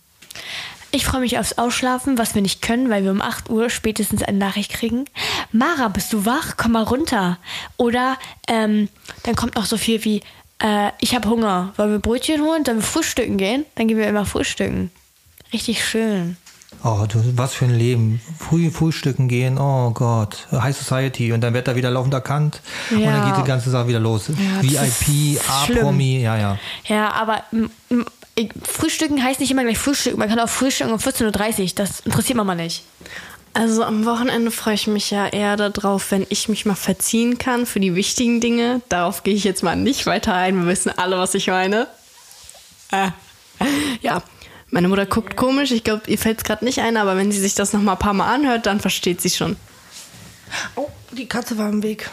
Ich freue mich aufs Ausschlafen, was wir nicht können, weil wir um 8 Uhr spätestens eine Nachricht kriegen. Mara, bist du wach? Komm mal runter. Oder ähm, dann kommt noch so viel wie, äh, ich habe Hunger. Wollen wir Brötchen holen? Sollen wir frühstücken gehen? Dann gehen wir immer frühstücken. Richtig schön. Oh, du, was für ein Leben. Früh frühstücken gehen, oh Gott. High Society und dann wird da wieder laufend erkannt und Ja. dann geht die ganze Sache wieder los. Ja, VIP, A-Promi, ja, ja. Ja, aber Frühstücken heißt nicht immer gleich Frühstücken. Man kann auch frühstücken um 14.30 Uhr. Das interessiert Mama nicht. Also am Wochenende freue ich mich ja eher darauf, wenn ich mich mal verziehen kann für die wichtigen Dinge. Darauf gehe ich jetzt mal nicht weiter ein. Wir wissen alle, was ich meine. Äh. Ja, meine Mutter guckt komisch. Ich glaube, ihr fällt es gerade nicht ein, aber wenn sie sich das noch mal ein paar Mal anhört, dann versteht sie schon. Oh, die Katze war im Weg.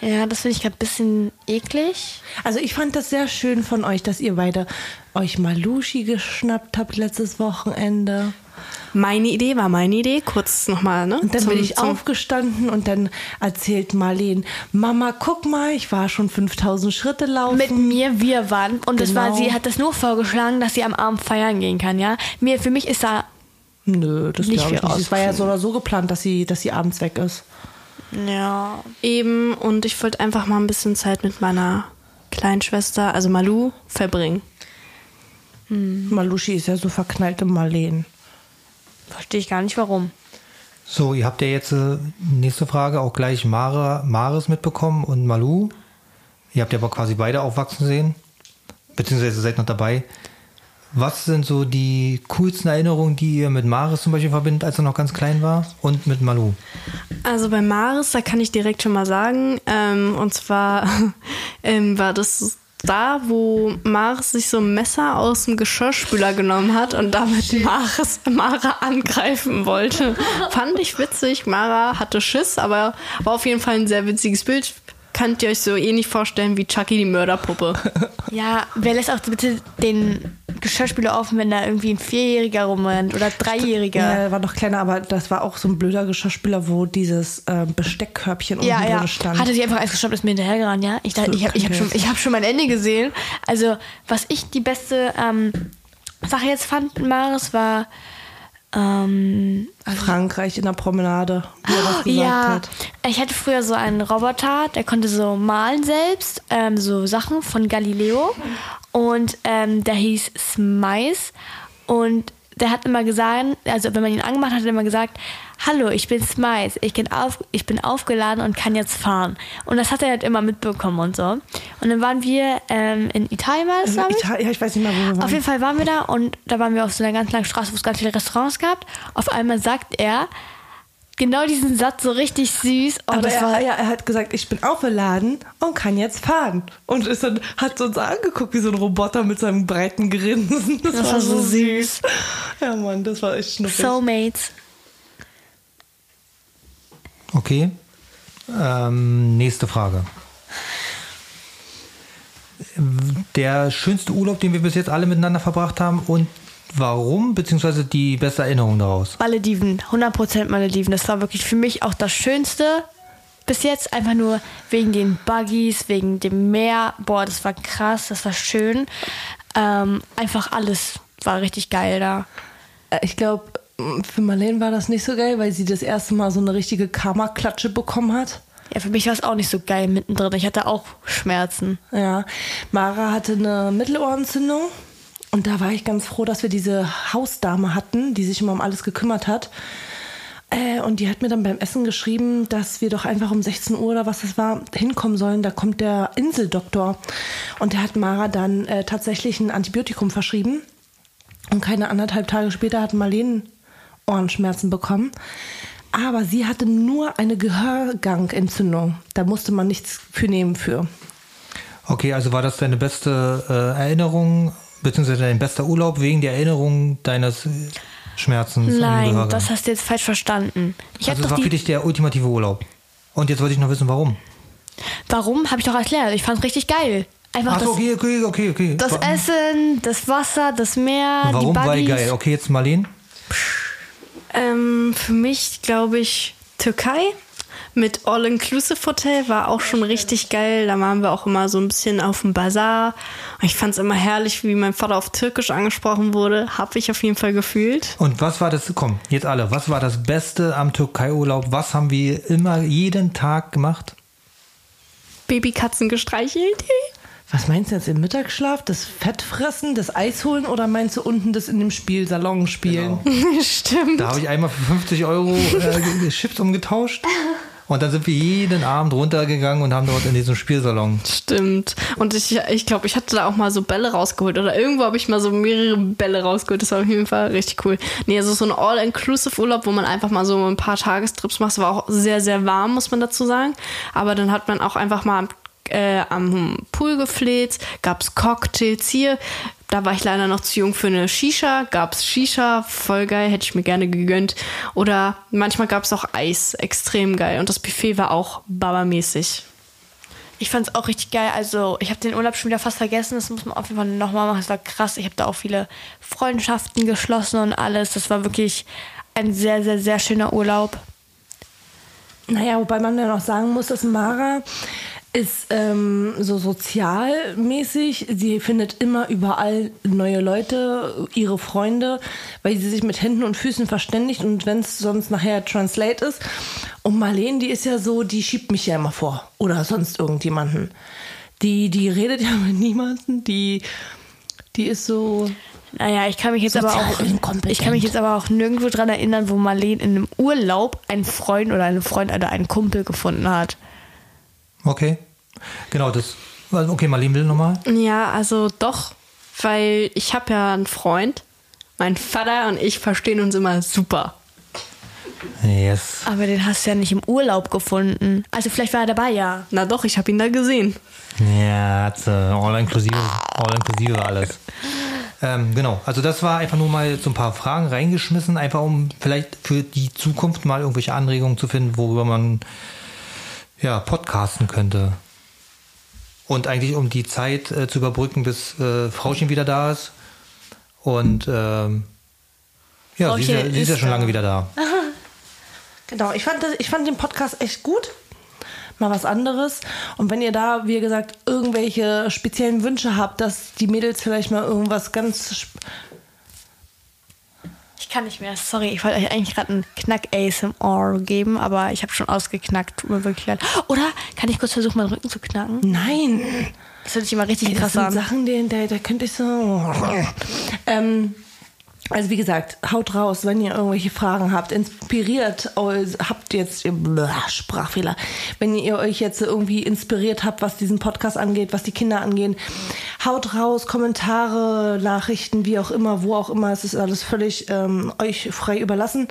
Ja, das finde ich gerade ein bisschen eklig. Also ich fand das sehr schön von euch, dass ihr beide euch Malushi geschnappt habt letztes Wochenende. Meine Idee war meine Idee. Kurz nochmal, ne? Und dann Zum- bin ich zum- aufgestanden und dann erzählt Marleen, Mama, guck mal, ich war schon 5000 Schritte laufen. Mit mir, wir waren. Und das war, Genau. sie hat das nur vorgeschlagen, dass sie am Abend feiern gehen kann, ja. Mir, für mich ist da, Nö, das Nicht glaube ich viel nicht. Es war ja so oder so geplant, dass sie, dass sie abends weg ist. Ja. Eben und ich wollte einfach mal ein bisschen Zeit mit meiner Kleinschwester, also Malu, verbringen. Malushi ist ja so verknallt in Marleen. Verstehe ich gar nicht, warum. So, ihr habt ja jetzt äh, nächste Frage auch gleich Mara, Maris mitbekommen und Malu. Ihr habt ja aber quasi beide aufwachsen sehen. Beziehungsweise seid noch dabei. Was sind so die coolsten Erinnerungen, die ihr mit Maris zum Beispiel verbindet, als er noch ganz klein war? Und mit Malu? Also bei Maris, da kann ich direkt schon mal sagen, ähm, und zwar [laughs] ähm, war das da, wo Maris sich so ein Messer aus dem Geschirrspüler genommen hat und damit Maris, [laughs] Mara angreifen wollte. Fand ich witzig. Mara hatte Schiss, aber war auf jeden Fall ein sehr witziges Bild. Könnt ihr euch so ähnlich vorstellen wie Chucky die Mörderpuppe. [laughs] Ja, wer lässt auch bitte den Geschirrspüler offen, wenn da irgendwie ein Vierjähriger rumrennt oder Dreijähriger? Ja, er war noch kleiner, aber das war auch so ein blöder Geschirrspüler, wo dieses äh, Besteckkörbchen Ja, unten ja. drin stand. Hatte sie einfach eins gestoppt, ist mir hinterhergerannt, ja. Ich, dachte, So ich habe ich hab schon, ich hab schon mein Ende gesehen. Also, was ich die beste ähm, Sache jetzt fand mit Maris war, ähm, Frankreich in der Promenade, wie er das [gasps] gesagt ja, hat. ich hatte früher so einen Roboter, der konnte so malen selbst, ähm, so Sachen von Galileo. Und ähm, der hieß Smice. Und der hat immer gesagt, also wenn man ihn angemacht hat, hat er immer gesagt, hallo, ich bin Smice, ich bin, auf, ich bin aufgeladen und kann jetzt fahren. Und das hat er halt immer mitbekommen und so. Und dann waren wir ähm, in Italien, war das, glaube ich? Ja, ich weiß nicht mehr, wo wir waren. Auf jeden Fall waren wir da und da waren wir auf so einer ganz langen Straße, wo es ganz viele Restaurants gab. Auf einmal sagt er genau diesen Satz so richtig süß. Oh, aber das er, war, ja, er hat gesagt, ich bin aufgeladen und kann jetzt fahren. Und ist dann, hat uns angeguckt wie so ein Roboter mit seinem breiten Grinsen. Das, war so süß. Ja, Mann, das war echt schnuffig. Soulmates. Okay. Ähm, nächste Frage. Der schönste Urlaub, den wir bis jetzt alle miteinander verbracht haben und warum, beziehungsweise die beste Erinnerung daraus? Malediven, 100% Malediven. Das war wirklich für mich auch das Schönste bis jetzt. Einfach nur wegen den Buggies, wegen dem Meer. Boah, das war krass, das war schön. Ähm, einfach alles war richtig geil da. Äh, Ich glaube, für Marlene war das nicht so geil, weil sie das erste Mal so eine richtige Karma-Klatsche bekommen hat. Ja, für mich war es auch nicht so geil mittendrin. Ich hatte auch Schmerzen. Ja, Mara hatte eine Mittelohrentzündung und da war ich ganz froh, dass wir diese Hausdame hatten, die sich immer um alles gekümmert hat. Äh, und die hat mir dann beim Essen geschrieben, dass wir doch einfach um 16 Uhr oder was das war, hinkommen sollen. Da kommt der Inseldoktor. Und der hat Mara dann äh, tatsächlich ein Antibiotikum verschrieben. Und keine anderthalb Tage später hat Marlene Ohrenschmerzen bekommen. Aber sie hatte nur eine Gehörgangentzündung. Da musste man nichts für nehmen für. Okay, also war das deine beste äh, Erinnerung, beziehungsweise dein bester Urlaub wegen der Erinnerung deines Schmerzens? Nein, das hast du jetzt falsch verstanden. Ich also doch war für dich der ultimative Urlaub. Und jetzt wollte ich noch wissen, warum. Warum? Habe ich doch erklärt. Ich fand es richtig geil. Einfach Ach, das, so, okay, okay, okay, okay. das Essen, das Wasser, das Meer, Warum die war Buddies. geil? Okay, jetzt Marlene. Ähm, für mich glaube ich Türkei mit All-Inclusive-Hotel war auch schon richtig geil. Da waren wir auch immer so ein bisschen auf dem Bazar. Und ich fand es immer herrlich, wie mein Vater auf Türkisch angesprochen wurde. Habe ich auf jeden Fall gefühlt. Und was war das, komm, jetzt alle, was war das Beste am Türkei-Urlaub? Was haben wir immer jeden Tag gemacht? Babykatzen gestreichelt. Was meinst du jetzt im Mittagsschlaf? Das Fettfressen, das Eis holen oder meinst du unten das in dem Spielsalon spielen? [laughs] Stimmt. Da habe ich einmal für 50 Euro äh, [laughs] Chips umgetauscht. Und dann sind wir jeden Abend runtergegangen und haben dort in diesem Spielsalon. Stimmt. Und ich, ich glaube, ich hatte da auch mal so Bälle rausgeholt. Oder irgendwo habe ich mal so mehrere Bälle rausgeholt. Das war auf jeden Fall richtig cool. Nee, also so ein All-Inclusive-Urlaub, wo man einfach mal so ein paar Tagestrips macht. Es war auch sehr, sehr warm, muss man dazu sagen. Aber dann hat man auch einfach mal am, äh, am Pool gefleht, gab's Cocktails hier. Da war ich leider noch zu jung für eine Shisha. Gab's Shisha, voll geil, hätte ich mir gerne gegönnt. Oder manchmal gab's auch Eis, extrem geil. Und das Buffet war auch babamäßig. Ich fand es auch richtig geil. Also, ich habe den Urlaub schon wieder fast vergessen. Das muss man auf jeden Fall nochmal machen. Es war krass. Ich habe da auch viele Freundschaften geschlossen und alles. Das war wirklich ein sehr, sehr, sehr schöner Urlaub. Naja, wobei man dann auch sagen muss, dass Mara ist ähm, so sozialmäßig. Sie findet immer überall neue Leute, ihre Freunde, weil sie sich mit Händen und Füßen verständigt und wenn es sonst nachher Translate ist. Und Marlene, die ist ja so, die schiebt mich ja immer vor oder sonst irgendjemanden. Die, die redet ja [laughs] mit niemandem, die, die ist so. Naja, ich kann mich jetzt aber auch. Ich kann mich jetzt aber auch nirgendwo dran erinnern, wo Marlene in einem Urlaub einen Freund oder eine Freund oder einen Kumpel gefunden hat. Okay. Genau, das. Okay, Marlene will nochmal. Ja, also doch, weil ich habe ja einen Freund. Mein Vater und ich verstehen uns immer super. Yes. Aber den hast du ja nicht im Urlaub gefunden. Also vielleicht war er dabei, ja. Na doch, ich habe ihn da gesehen. Ja, hat's, äh, all inklusive, all inklusive alles. Ähm, genau, also das war einfach nur mal so ein paar Fragen reingeschmissen, einfach um vielleicht für die Zukunft mal irgendwelche Anregungen zu finden, worüber man ja podcasten könnte. Und eigentlich um die Zeit äh, zu überbrücken, bis äh, Frauchen wieder da ist. Und ähm, ja, sie ist ja, sie ist ja schon lange wieder da. [laughs] Genau, ich fand, ich fand den Podcast echt gut. Mal was anderes. Und wenn ihr da, wie gesagt, irgendwelche speziellen Wünsche habt, dass die Mädels vielleicht mal irgendwas ganz. Ich kann nicht mehr. Sorry, ich wollte euch eigentlich gerade einen Knack ASMR geben, aber ich habe schon ausgeknackt. Tut mir wirklich leid. Oder kann ich kurz versuchen, meinen Rücken zu knacken? Nein! Das hört sich immer richtig Ey, das krass sind an. Sachen, die, da, da könnte ich so. ähm, also wie gesagt, haut raus, wenn ihr irgendwelche Fragen habt, inspiriert, habt jetzt Sprachfehler, wenn ihr euch jetzt irgendwie inspiriert habt, was diesen Podcast angeht, was die Kinder angehen, haut raus, Kommentare, Nachrichten, wie auch immer, wo auch immer, es ist alles völlig ähm, euch frei überlassen.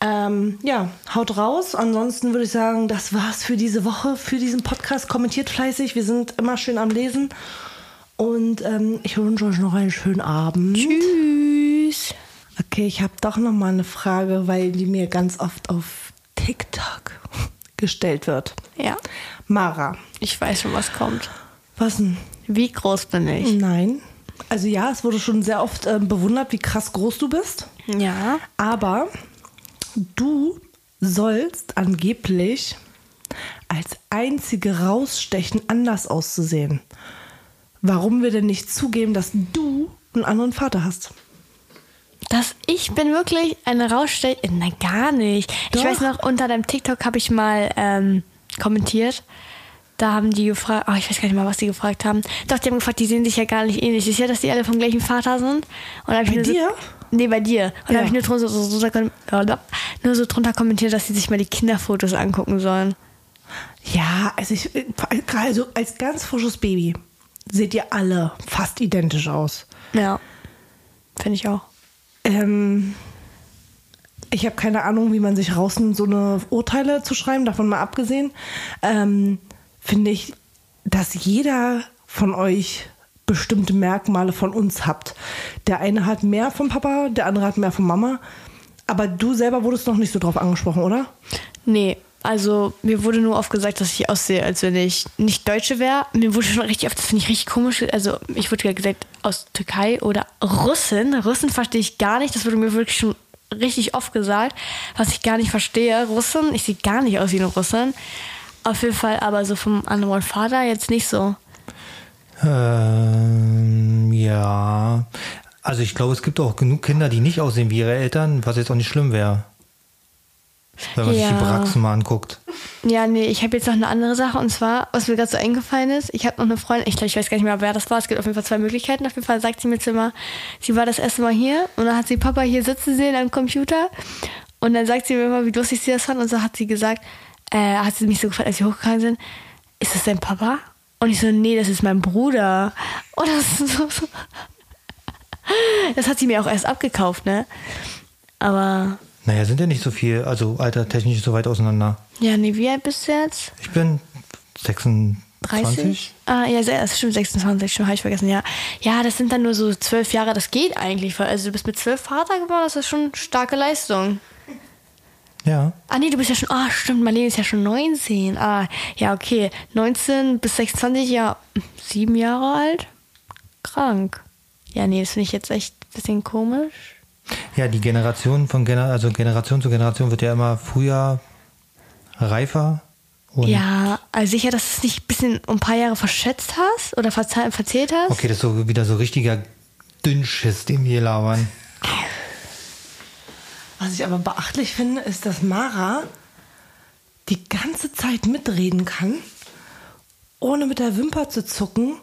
Ähm, ja, haut raus. Ansonsten würde ich sagen, das war's für diese Woche, für diesen Podcast. Kommentiert fleißig, wir sind immer schön am Lesen. Und ähm, ich wünsche euch noch einen schönen Abend. Tschüss. Okay, ich habe doch noch mal eine Frage, weil die mir ganz oft auf TikTok [laughs] gestellt wird. Ja, Mara, ich weiß schon, was kommt. was denn? Wie groß bin ich? Nein. Also ja, es wurde schon sehr oft ähm, bewundert, wie krass groß du bist. Ja. Aber du sollst angeblich als einzige rausstechen, anders auszusehen. Warum wir denn nicht zugeben, dass du einen anderen Vater hast? Dass ich bin wirklich eine Rausstell... Nein, gar nicht. Doch. Ich weiß noch, unter deinem TikTok habe ich mal ähm, kommentiert, da haben die gefragt, oh, ich weiß gar nicht mal, was die gefragt haben. Doch, die haben gefragt, die sehen sich ja gar nicht ähnlich. Ist ja, dass die alle vom gleichen Vater sind? Und da Bei dir? So, nee, bei dir. Und da Ja. habe ich nur drunter, so, so, so, nur so drunter kommentiert, dass sie sich mal die Kinderfotos angucken sollen. Ja, also ich, also als ganz frisches Baby seht ihr alle fast identisch aus. Ja, finde ich auch. Ähm, ich habe keine Ahnung, wie man sich rausnimmt, so eine Urteile zu schreiben, davon mal abgesehen. Ähm, finde ich, dass jeder von euch bestimmte Merkmale von uns habt. Der eine hat mehr vom Papa, der andere hat mehr von Mama. Aber du selber wurdest noch nicht so drauf angesprochen, oder? Nee, also mir wurde nur oft gesagt, dass ich aussehe, als wenn ich nicht Deutsche wäre. Mir wurde schon richtig oft, das finde ich richtig komisch. Also ich wurde ja gesagt, aus Türkei oder Russin. Russin verstehe ich gar nicht. Das wurde mir wirklich schon richtig oft gesagt, was ich gar nicht verstehe. Russin, ich sehe gar nicht aus wie eine Russin. Auf jeden Fall, aber so vom anderen Vater jetzt nicht so. Ähm, ja. Also ich glaube, es gibt auch genug Kinder, die nicht aussehen wie ihre Eltern, was jetzt auch nicht schlimm wäre. Wenn man sich Ja. die Braxen mal anguckt. Ja, nee, ich habe jetzt noch eine andere Sache und zwar, was mir gerade so eingefallen ist, ich habe noch eine Freundin, ich glaube, ich weiß gar nicht mehr, wer das war. Es gibt auf jeden Fall zwei Möglichkeiten. Auf jeden Fall sagt sie mir jetzt immer, sie war das erste Mal hier und dann hat sie Papa hier sitzen sehen am Computer und dann sagt sie mir immer, wie lustig sie das fand und so hat sie gesagt, äh, hat sie mich so gefragt, als wir hochgegangen sind, ist das dein Papa? Und ich so, nee, das ist mein Bruder. Und das so. [laughs] Das hat sie mir auch erst abgekauft, ne? Aber, Naja, sind ja nicht so viel, also altertechnisch so weit auseinander. ja, nee, wie alt bist du jetzt? Ich bin 26. 30? Ah, ja, das stimmt, 26, schon habe ich vergessen, ja. Ja, das sind dann nur so zwölf Jahre, das geht eigentlich. weil- Also du bist mit zwölf Vater geworden, das ist schon starke Leistung. Ja. Ah nee, du bist ja schon, ah stimmt, Marlene ist ja schon 19. Ah, ja, okay. 19 bis 26, ja, sieben Jahre alt. Krank. Ja, nee, das finde ich jetzt echt ein bisschen komisch. Ja, die Generation von Gener also Generation zu Generation wird ja immer früher reifer. Und Ja, also sicher, dass du es nicht ein bisschen um ein paar Jahre verschätzt hast oder verze- verzählt hast? Okay, das ist so wieder so richtiger Dünnschiss, den wir hier labern. Was ich aber beachtlich finde, ist, dass Mara die ganze Zeit mitreden kann, ohne mit der Wimper zu zucken.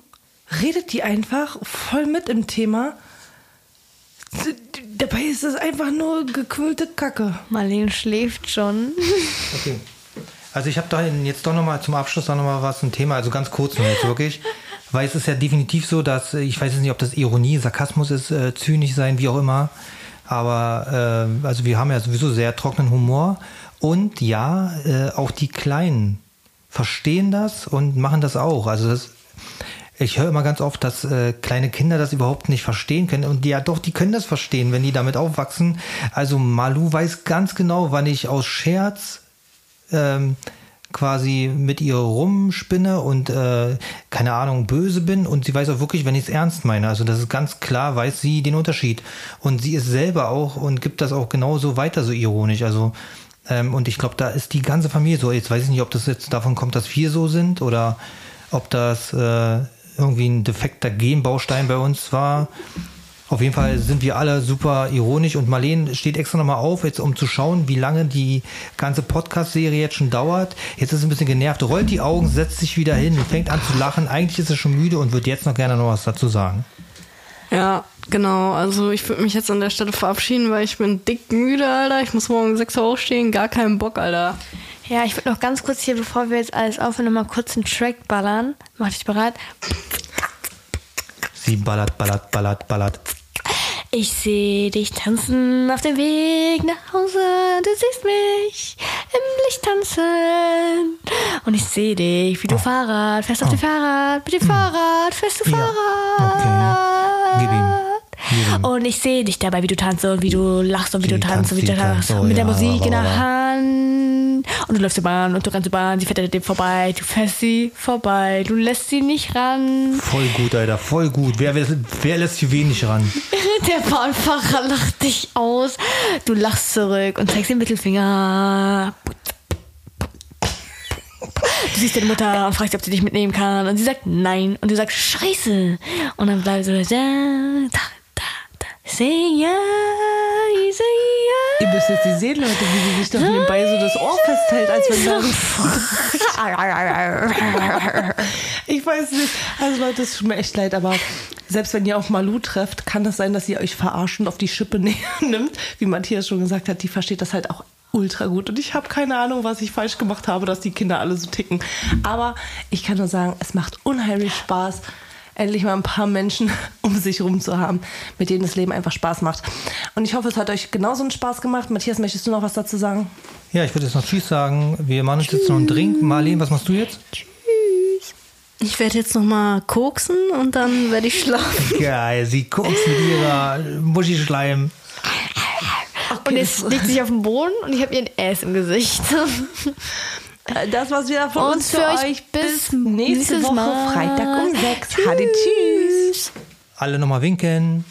Redet die einfach voll mit im Thema. Dabei ist es einfach nur gequillte Kacke. Marlene schläft schon. [laughs] Okay. Also ich habe da jetzt doch nochmal zum Abschluss noch mal was ein Thema, also ganz kurz nur jetzt wirklich, [laughs] weil es ist ja definitiv so, dass ich weiß jetzt nicht, ob das Ironie, Sarkasmus ist, äh, zynisch sein, wie auch immer, aber äh, also wir haben ja sowieso sehr trockenen Humor und ja, äh, auch die Kleinen verstehen das und machen das auch. Also das, ich höre immer ganz oft, dass äh, kleine Kinder das überhaupt nicht verstehen können. Und ja, doch, die können das verstehen, wenn die damit aufwachsen. Also Malu weiß ganz genau, wann ich aus Scherz ähm, quasi mit ihr rumspinne und äh, keine Ahnung böse bin und sie weiß auch wirklich, wenn ich es ernst meine. Also das ist ganz klar, weiß sie den Unterschied und sie ist selber auch und gibt das auch genauso weiter so ironisch. Also ähm, und ich glaube, da ist die ganze Familie so. Jetzt weiß ich nicht, ob das jetzt davon kommt, dass wir so sind oder ob das äh, irgendwie ein defekter Genbaustein bei uns war. Auf jeden Fall sind wir alle super ironisch und Marlene steht extra nochmal auf, jetzt um zu schauen, wie lange die ganze Podcast-Serie jetzt schon dauert. Jetzt ist sie ein bisschen genervt, rollt die Augen, setzt sich wieder hin und fängt an zu lachen. Eigentlich ist sie schon müde und wird jetzt noch gerne noch was dazu sagen. Ja, genau. Also ich würde mich jetzt an der Stelle verabschieden, weil ich bin dick müde, Alter. Ich muss morgen 6 Uhr aufstehen, gar keinen Bock, Alter. Ja, ich würde noch ganz kurz hier, bevor wir jetzt alles aufhören, noch mal kurz einen Track ballern. Mach dich bereit? Sie ballert, ballert, ballert, ballert. Ich sehe dich tanzen auf dem Weg nach Hause. Du siehst mich im Licht tanzen. Und ich sehe dich, wie du Fahrrad fährst auf dem Fahrrad. Mit dem Fahrrad fährst du Ja, Fahrrad. Gib ihm. Gib ihm. Und ich sehe dich dabei, wie du tanzt und wie du lachst und wie, du tanzt und wie du tanzt. tanzt, oh mit der Musik in der. Hand. Und du läufst zur Bahn und du rennst zur Bahn. Sie fährt an dem vorbei. Du fährst sie vorbei. Du lässt sie nicht ran. Voll gut, Alter, voll gut. Wer, wer, wer lässt hier wenig ran? [laughs] Der Bahnfahrer lacht dich aus. Du lachst zurück und zeigst den Mittelfinger. Du siehst deine Mutter und fragst sie, ob sie dich mitnehmen kann. Und sie sagt nein. Und du sagst Scheiße. Und dann bleibst du da. Say yeah, say yeah. Ihr müsst jetzt die sehen, Leute, wie sie sich doch nebenbei so das Ohr festhält, als wenn da Ich weiß nicht. Also Leute, es tut mir echt leid, aber selbst wenn ihr auf Malu trefft, kann das sein, dass ihr euch verarscht und auf die Schippe [laughs] nimmt. Wie Matthias schon gesagt hat, die versteht das halt auch ultra gut. Und ich habe keine Ahnung, was ich falsch gemacht habe, dass die Kinder alle so ticken. Aber ich kann nur sagen, es macht unheimlich Spaß, endlich mal ein paar Menschen [laughs] um sich rum zu haben, mit denen das Leben einfach Spaß macht. Und ich hoffe, es hat euch genauso einen Spaß gemacht. Matthias, möchtest du noch was dazu sagen? Ja, ich würde jetzt noch Tschüss sagen. Wir machen uns jetzt noch einen Drink. Marlene, was machst du jetzt? Ich werde jetzt noch mal koksen und dann werde ich schlafen. [laughs] Geil, sie guckt mit ihrer Muschischleim. Und jetzt liegt sie auf dem Boden und ich habe ihren Ass im Gesicht. [laughs] Das war's wieder von Und uns für für euch euch. bis nächste nächstes Woche, Mal. Freitag um 6. Hadi, tschüss. Alle nochmal winken.